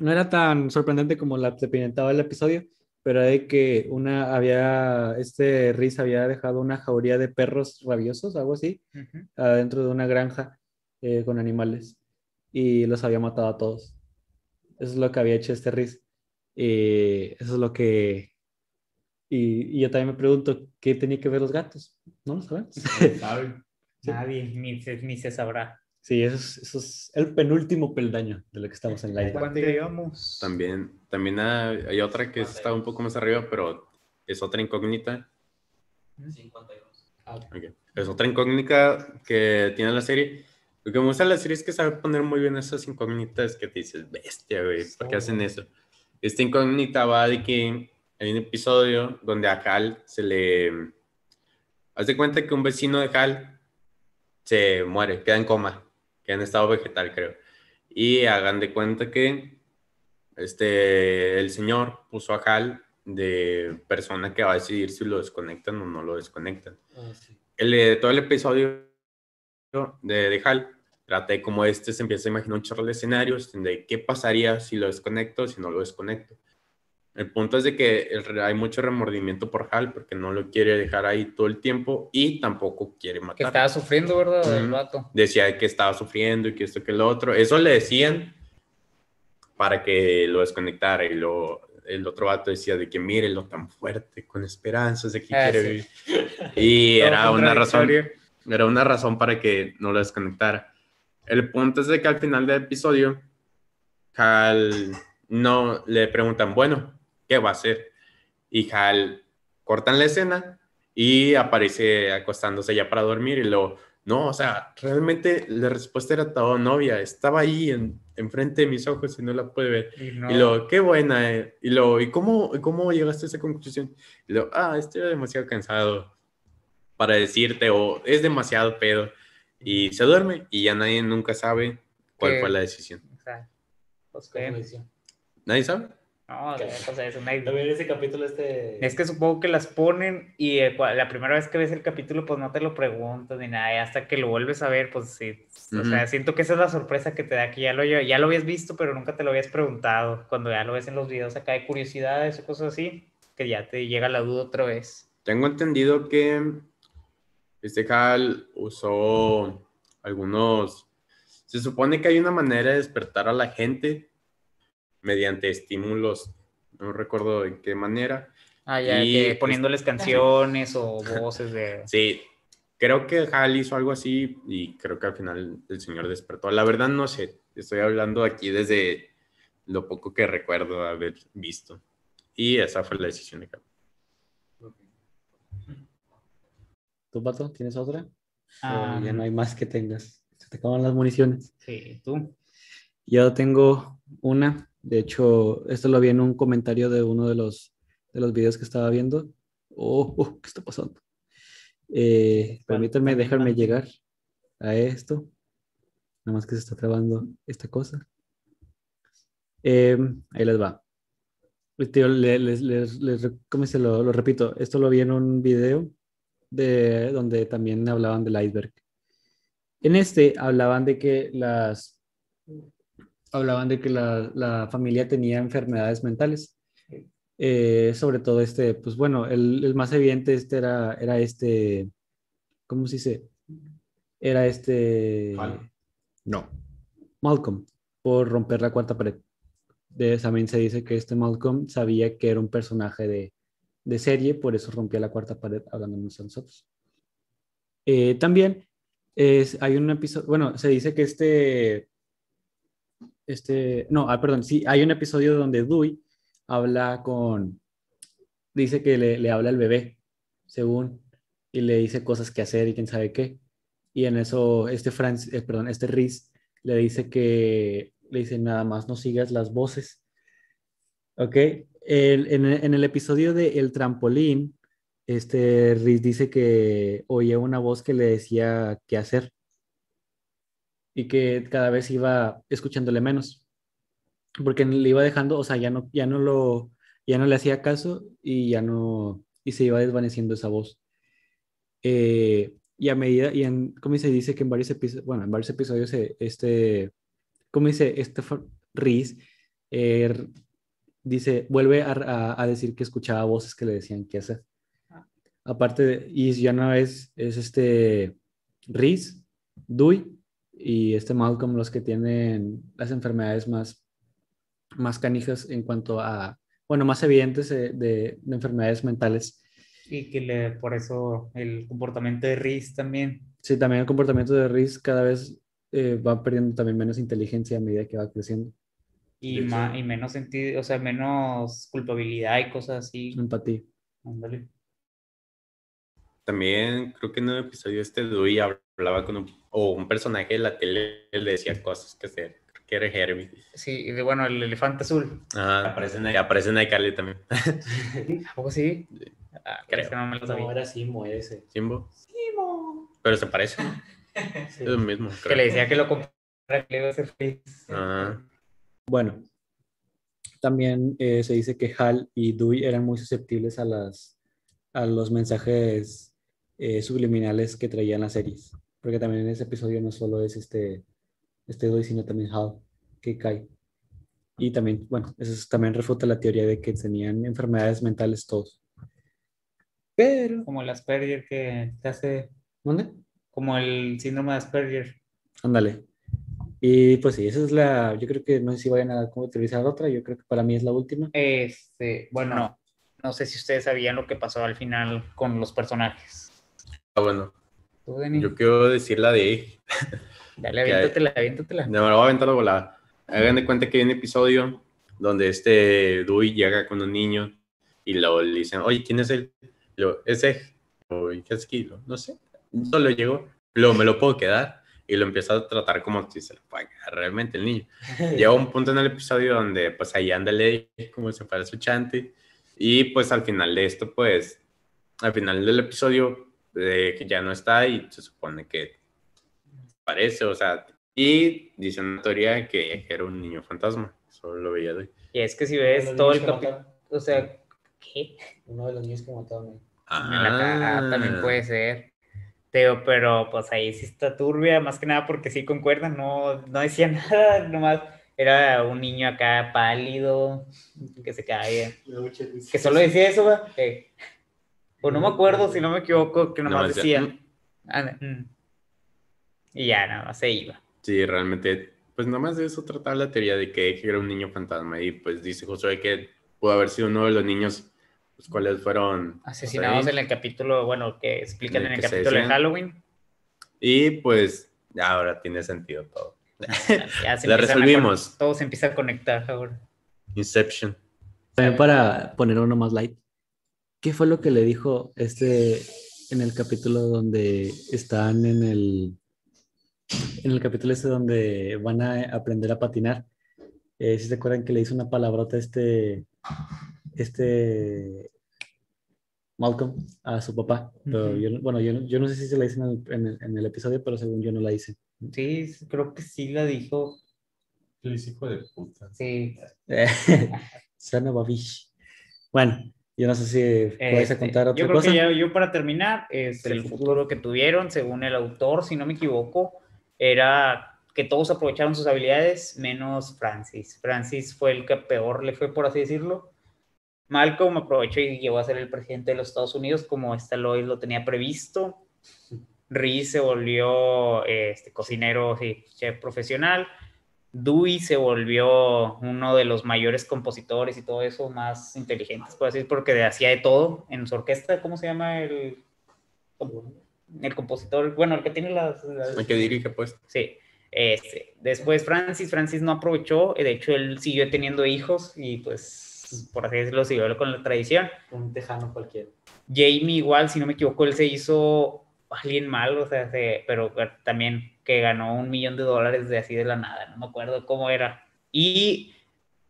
[SPEAKER 4] no era tan sorprendente como la que pintaba el episodio, pero de que una había, este Riz había dejado una jauría de perros rabiosos, algo así,
[SPEAKER 3] Ujú.
[SPEAKER 4] adentro de una granja eh, con animales y los había matado a todos. Eso es lo que había hecho este Riz. Y eso es lo que... Y, y yo también me pregunto, ¿qué tenía que ver los gatos? No lo sabemos.
[SPEAKER 3] Nadie, ni se, ni se sabrá.
[SPEAKER 4] Sí, eso es, eso es el penúltimo peldaño de lo que estamos en la isla.
[SPEAKER 2] También, también hay, otra que está un poco más arriba, pero es otra incógnita.
[SPEAKER 5] 52.
[SPEAKER 2] Ok. Es otra incógnita que tiene la serie. Lo que me gusta de la serie es que sabe poner muy bien esas incógnitas que te dices, bestia, güey, ¿por qué hacen eso? Esta incógnita va de que hay un episodio donde a Hal se le... Haz de cuenta que un vecino de Hal se muere, queda en coma, queda en estado vegetal, creo. Y hagan de cuenta que este, el señor puso a Hal de persona que va a decidir si lo desconectan o no lo desconectan el, eh, todo el episodio de, de Hal trata de cómo este se empieza a imaginar un chorro de escenarios de qué pasaría si lo desconecto, si no lo desconecto. El punto es de que el hay mucho remordimiento por Hal porque no lo quiere dejar ahí todo el tiempo y tampoco quiere
[SPEAKER 3] Que
[SPEAKER 2] matar.
[SPEAKER 3] estaba sufriendo, ¿verdad? El
[SPEAKER 2] Ujú.
[SPEAKER 3] vato.
[SPEAKER 2] Decía que estaba sufriendo y que esto que lo otro. Eso le decían para que lo desconectara y lo, el otro vato decía de que mírelo tan fuerte, con esperanzas de que
[SPEAKER 3] Ah,
[SPEAKER 2] quiere
[SPEAKER 3] sí.
[SPEAKER 2] vivir. Y era una razón. Era una razón para que no lo desconectara. El punto es de que al final del episodio, Hal no le preguntan, bueno, ¿qué va a hacer? Y Hal cortan la escena y aparece acostándose ya para dormir y lo, no, o sea, realmente la respuesta era todo novia, estaba ahí en, enfrente de mis ojos y no la puede ver.
[SPEAKER 3] Y no-
[SPEAKER 2] Y lo, qué buena, eh. Y lo, ¿y cómo, cómo llegaste a esa conclusión? Y lo, ah, estoy demasiado cansado para decirte, o es demasiado pedo. Y se duerme y ya nadie nunca sabe cuál
[SPEAKER 3] Que-
[SPEAKER 2] fue la decisión.
[SPEAKER 3] o sea, pues,
[SPEAKER 1] ¿Cómo
[SPEAKER 3] ¿qué?
[SPEAKER 2] ¿Nadie sabe?
[SPEAKER 3] No,
[SPEAKER 1] ¿Qué?
[SPEAKER 3] o sea, es una
[SPEAKER 1] También ese capítulo este...
[SPEAKER 3] Es que supongo que las ponen y eh, cua- la primera vez que ves el capítulo, pues no te lo preguntas ni nada, y hasta que lo vuelves a ver, pues sí. O
[SPEAKER 2] Ujú.
[SPEAKER 3] sea, siento que esa es la sorpresa que te da, que ya lo, ya lo habías visto, pero nunca te lo habías preguntado. Cuando ya lo ves en los videos acá de curiosidades o cosas así, que ya te llega la duda otra vez.
[SPEAKER 2] Tengo entendido que este Hal usó algunos... Se supone que hay una manera de despertar a la gente mediante estímulos, no recuerdo de qué manera.
[SPEAKER 3] Ah, ya,
[SPEAKER 2] Y
[SPEAKER 3] que
[SPEAKER 2] es-
[SPEAKER 3] poniéndoles canciones o voces de...
[SPEAKER 2] Sí, creo que Hal hizo algo así y creo que al final el señor despertó. La verdad no sé, estoy hablando aquí desde lo poco que recuerdo haber visto. Y esa fue la decisión de Hal.
[SPEAKER 4] ¿Tú, Pato, tienes otra?
[SPEAKER 3] Ah,
[SPEAKER 4] ¿O ya no hay más que tengas? Se te acaban las municiones.
[SPEAKER 3] Sí, tú.
[SPEAKER 4] Yo tengo una. De hecho, esto lo vi en un comentario de uno de los, de los videos que estaba viendo. Oh, oh, ¿qué está pasando? Eh, permítanme,
[SPEAKER 3] van-
[SPEAKER 4] llegar a esto. Nada más que se está trabando esta cosa. Em, ahí les va. Tío, le- les, les, les re- ¿cómo se lo, lo repito? Esto lo vi en un video de, donde también hablaban del iceberg. En este hablaban de que las hablaban de que la, la familia tenía enfermedades mentales. Eh, sobre todo este, pues bueno, el, el más evidente este era, era este, ¿cómo se dice? Era este,
[SPEAKER 2] Hal.
[SPEAKER 4] no, Malcolm, por romper la cuarta pared. De, también se dice que este Malcolm sabía que era un personaje de, de serie, por eso rompía la cuarta pared hablándonos a nosotros. Eh, también es, hay un episodio, bueno, se dice que este, este, no, ah, perdón, sí, hay un episodio donde Dewey habla con, dice que le, le habla al bebé, según, y le dice cosas que hacer y quién sabe qué. Y en eso, este Franz, eh, perdón, este Riz le dice que, le dice nada más no sigas las voces. Ok, el- en, en el episodio de El Trampolín, este Riz dice que oía una voz que le decía qué hacer y que cada vez iba escuchándole menos porque le iba dejando, o sea, ya no, ya no lo, ya no le hacía caso y ya no, y se iba desvaneciendo esa voz. Eh, y a medida, y en, como se dice que en varios episodios, bueno, en varios episodios, este, como dice, Stephen Reese, eh, dice, vuelve a, a- a decir que escuchaba voces que le decían qué hacer. Aparte, de- y ya no es, es este Reese, Dewey y este Malcolm los que tienen las enfermedades más, más canijas en cuanto a, bueno, más evidentes de, de- de enfermedades mentales.
[SPEAKER 3] Y que le, por eso el comportamiento de Riz también.
[SPEAKER 4] Sí, también el comportamiento de Reese cada vez eh, va perdiendo también menos inteligencia a medida que va creciendo,
[SPEAKER 3] Y, ma- y menos sentido, o sea, menos culpabilidad y cosas así.
[SPEAKER 4] empatía.
[SPEAKER 3] Ándale.
[SPEAKER 2] También creo que en un episodio este Dewey hablaba con un, o un personaje de la tele le decía cosas que hacer. Creo que era Herbie.
[SPEAKER 3] Sí, y de, bueno, el elefante azul.
[SPEAKER 2] Ajá, aparecen ahí, aparecen ahí Carly también.
[SPEAKER 3] ¿A poco sí? Ah,
[SPEAKER 2] Creo.
[SPEAKER 3] ese no me lo
[SPEAKER 1] No,
[SPEAKER 3] sabía.
[SPEAKER 1] era Simo ese.
[SPEAKER 2] Simbo. Pero se parece.
[SPEAKER 1] Sí.
[SPEAKER 2] Es lo mismo.
[SPEAKER 3] Que
[SPEAKER 2] creo.
[SPEAKER 3] le decía que lo comprara, que le iba a hacer feliz.
[SPEAKER 2] Ah,
[SPEAKER 4] Bueno, también eh, se dice que Hal y Dewey eran muy susceptibles a, las, a los mensajes eh, subliminales que traían las series. Porque también en ese episodio no solo es este, este Dewey, sino también Hal que cae. Y también, bueno, eso es- también refuta la teoría de que tenían enfermedades mentales todos. Pero,
[SPEAKER 3] Como el Asperger que te hace,
[SPEAKER 4] ¿dónde?
[SPEAKER 3] como el síndrome de Asperger.
[SPEAKER 4] Ándale. Y pues sí, esa es la, yo creo que no sé si vayan a como utilizar otra, yo creo que para mí es la última.
[SPEAKER 3] Este, bueno, no, no sé si ustedes sabían lo que pasó al final con los personajes.
[SPEAKER 2] ah, bueno, yo quiero decir la de
[SPEAKER 3] Dale, aviéntatela, aviéntatela.
[SPEAKER 2] No, me lo voy a aventar la volada. Hagan de cuenta que hay un episodio donde este Dewey llega con un niño y luego le dicen, oye, ¿quién es él? Lo, ese, oye, ¿qué es Kilo? No sé. Solo llegó, luego me lo puedo quedar y lo empieza a tratar como si se lo fuera a quedar realmente el niño. Llega un punto en el episodio donde pues ahí anda Ley como si fuera su chante y pues al final de esto pues al final del episodio eh, que ya no está y se supone que parece, o sea, y dice una teoría que era un niño fantasma, solo lo veía de
[SPEAKER 3] Y es que si ves todo el capítulo, o sea, ¿qué?
[SPEAKER 1] Uno de los niños que mataron ahí.
[SPEAKER 3] En la cara ah, también puede ser. Teo, pero pues ahí sí está turbia, más que nada porque sí concuerdan, no, no decía nada, nomás era un niño acá pálido, que se caía. Que solo decía eso, ¿va? Eh, O no me acuerdo, si no me equivoco, que nomás
[SPEAKER 2] Nomás decía,
[SPEAKER 3] decía. "Ah, mm". Y ya, nada más se iba.
[SPEAKER 2] Sí, realmente, pues nomás de eso trataba la teoría de que era un niño fantasma y pues dice Josué que pudo haber sido uno de los niños, pues cuáles fueron
[SPEAKER 3] Asesinados
[SPEAKER 2] pues,
[SPEAKER 3] en el capítulo, bueno, que explican
[SPEAKER 2] En
[SPEAKER 3] en
[SPEAKER 2] el
[SPEAKER 3] el
[SPEAKER 2] que se
[SPEAKER 3] capítulo de. Halloween.
[SPEAKER 2] Y pues ya ahora tiene sentido todo.
[SPEAKER 3] Ya se
[SPEAKER 2] La
[SPEAKER 3] a
[SPEAKER 2] resolvimos.
[SPEAKER 3] todo se empieza a conectar ahora.
[SPEAKER 2] Inception.
[SPEAKER 4] También para poner uno más light. ¿Qué fue lo que le dijo este en el capítulo donde están en el en el capítulo este donde van a aprender a patinar? Eh, si se acuerdan que le hizo una palabrota este este Malcolm a su papá. Pero yo bueno, yo, no- yo no sé si se la hice en el, en el- en el episodio, pero según yo no la hice.
[SPEAKER 3] Sí, creo que sí la dijo.
[SPEAKER 2] Feliz hijo de puta.
[SPEAKER 3] Sí.
[SPEAKER 4] Son of a bitch. Bueno, yo no sé si puedes
[SPEAKER 3] Este,
[SPEAKER 4] contar otra
[SPEAKER 3] yo creo
[SPEAKER 4] cosa.
[SPEAKER 3] que ya, yo para terminar, es el futuro que tuvieron, según el autor, si no me equivoco, era que todos aprovecharon sus habilidades, menos Francis. Francis fue el que peor le fue, por así decirlo. Malcolm aprovechó y llegó a ser el presidente de los Estados Unidos, como esta Lois lo tenía previsto. Reese se volvió este, cocinero, sí, chef profesional. Dewey se volvió uno de los mayores compositores y todo eso, más inteligentes, por así decir, porque hacía de todo en su orquesta. ¿Cómo se llama el, el compositor? Bueno, el que tiene las... las-
[SPEAKER 2] El que dirige, pues.
[SPEAKER 3] Sí. Este, después Francis, Francis no aprovechó, de hecho él siguió teniendo hijos y pues, por así decirlo, siguió con la tradición.
[SPEAKER 1] Un tejano cualquiera.
[SPEAKER 3] Jamie igual, si no me equivoco, él se hizo alguien mal, o sea, se- pero también que ganó un millón de dólares de así de la nada, no me acuerdo cómo era. Y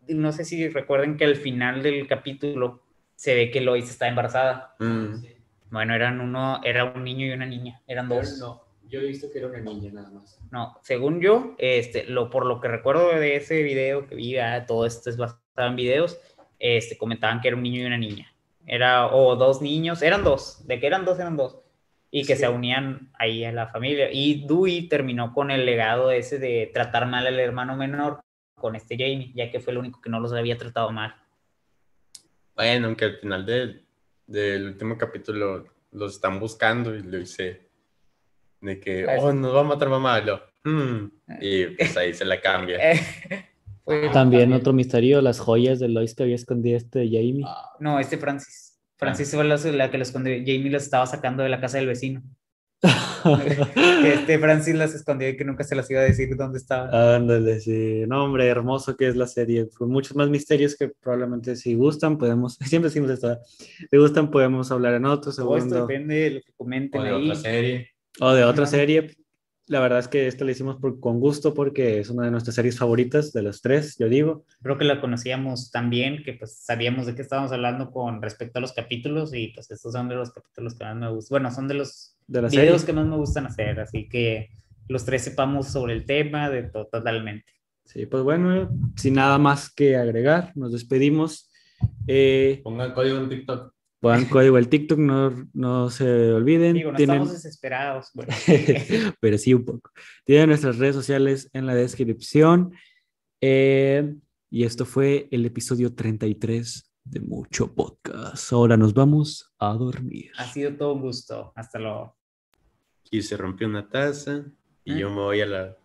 [SPEAKER 3] no sé si recuerden que al final del capítulo se ve que Lois está embarazada.
[SPEAKER 2] Mm.
[SPEAKER 3] Bueno, eran uno, era un niño y una niña, eran dos.
[SPEAKER 1] No, yo he visto que era una niña nada más.
[SPEAKER 3] No, según yo, este, lo, por lo que recuerdo de ese video que vi, ah, todo esto es basado en videos, este, comentaban que era un niño y una niña. Era, o dos niños, eran dos, de que eran dos, eran dos. Y que
[SPEAKER 1] Sí.
[SPEAKER 3] se unían ahí a la familia. Y Dewey terminó con el legado ese de tratar mal al hermano menor con este Jamie, ya que fue el único que no los había tratado mal.
[SPEAKER 2] Bueno, aunque al final de- del último capítulo los están buscando y le dice de que,
[SPEAKER 3] Pues-
[SPEAKER 2] oh, nos va a matar mamá. y lo, "Hmm", y pues ahí se la cambia.
[SPEAKER 3] Fue-
[SPEAKER 4] También otro misterio, las joyas de Lois que había escondido este Jamie.
[SPEAKER 3] No, este Francis. Francis fue la, la que los escondió. Jamie los estaba sacando de la casa del vecino. Que este Francis las escondió y que nunca se las iba a decir dónde estaban.
[SPEAKER 4] Ándale, sí. No, hombre, hermoso que es la serie. Con muchos más misterios que probablemente si gustan podemos, siempre decimos esto, si gustan podemos hablar en otro
[SPEAKER 3] esto
[SPEAKER 4] segundo
[SPEAKER 3] depende de lo que comenten
[SPEAKER 2] O de
[SPEAKER 3] ahí.
[SPEAKER 2] otra serie.
[SPEAKER 4] o de otra serie. La verdad es que esto lo hicimos por- con gusto porque es una de nuestras series favoritas de las tres, yo digo.
[SPEAKER 3] Creo que la conocíamos tan bien que pues sabíamos de qué estábamos hablando con respecto a los capítulos y pues estos son de los capítulos que más me gustan. Bueno, son de los
[SPEAKER 4] De la
[SPEAKER 3] videos
[SPEAKER 4] serie.
[SPEAKER 3] que más me gustan hacer, así que los tres sepamos sobre el tema de to- totalmente.
[SPEAKER 4] Sí, pues bueno, sin nada más que agregar, nos despedimos. Eh,
[SPEAKER 2] Pongan código en TikTok.
[SPEAKER 4] Pongan código el TikTok, no, no se olviden.
[SPEAKER 3] Digo, no
[SPEAKER 4] Tienen-
[SPEAKER 3] estamos desesperados. Bueno,
[SPEAKER 4] pero sí un poco. Tienen nuestras redes sociales en la descripción. Eh, y esto fue el episodio 33 de Mucho Podcast. Ahora nos vamos a dormir.
[SPEAKER 3] ha sido todo un gusto. Hasta luego.
[SPEAKER 2] Y se rompió una taza y
[SPEAKER 3] ¿Eh?
[SPEAKER 2] yo me voy a la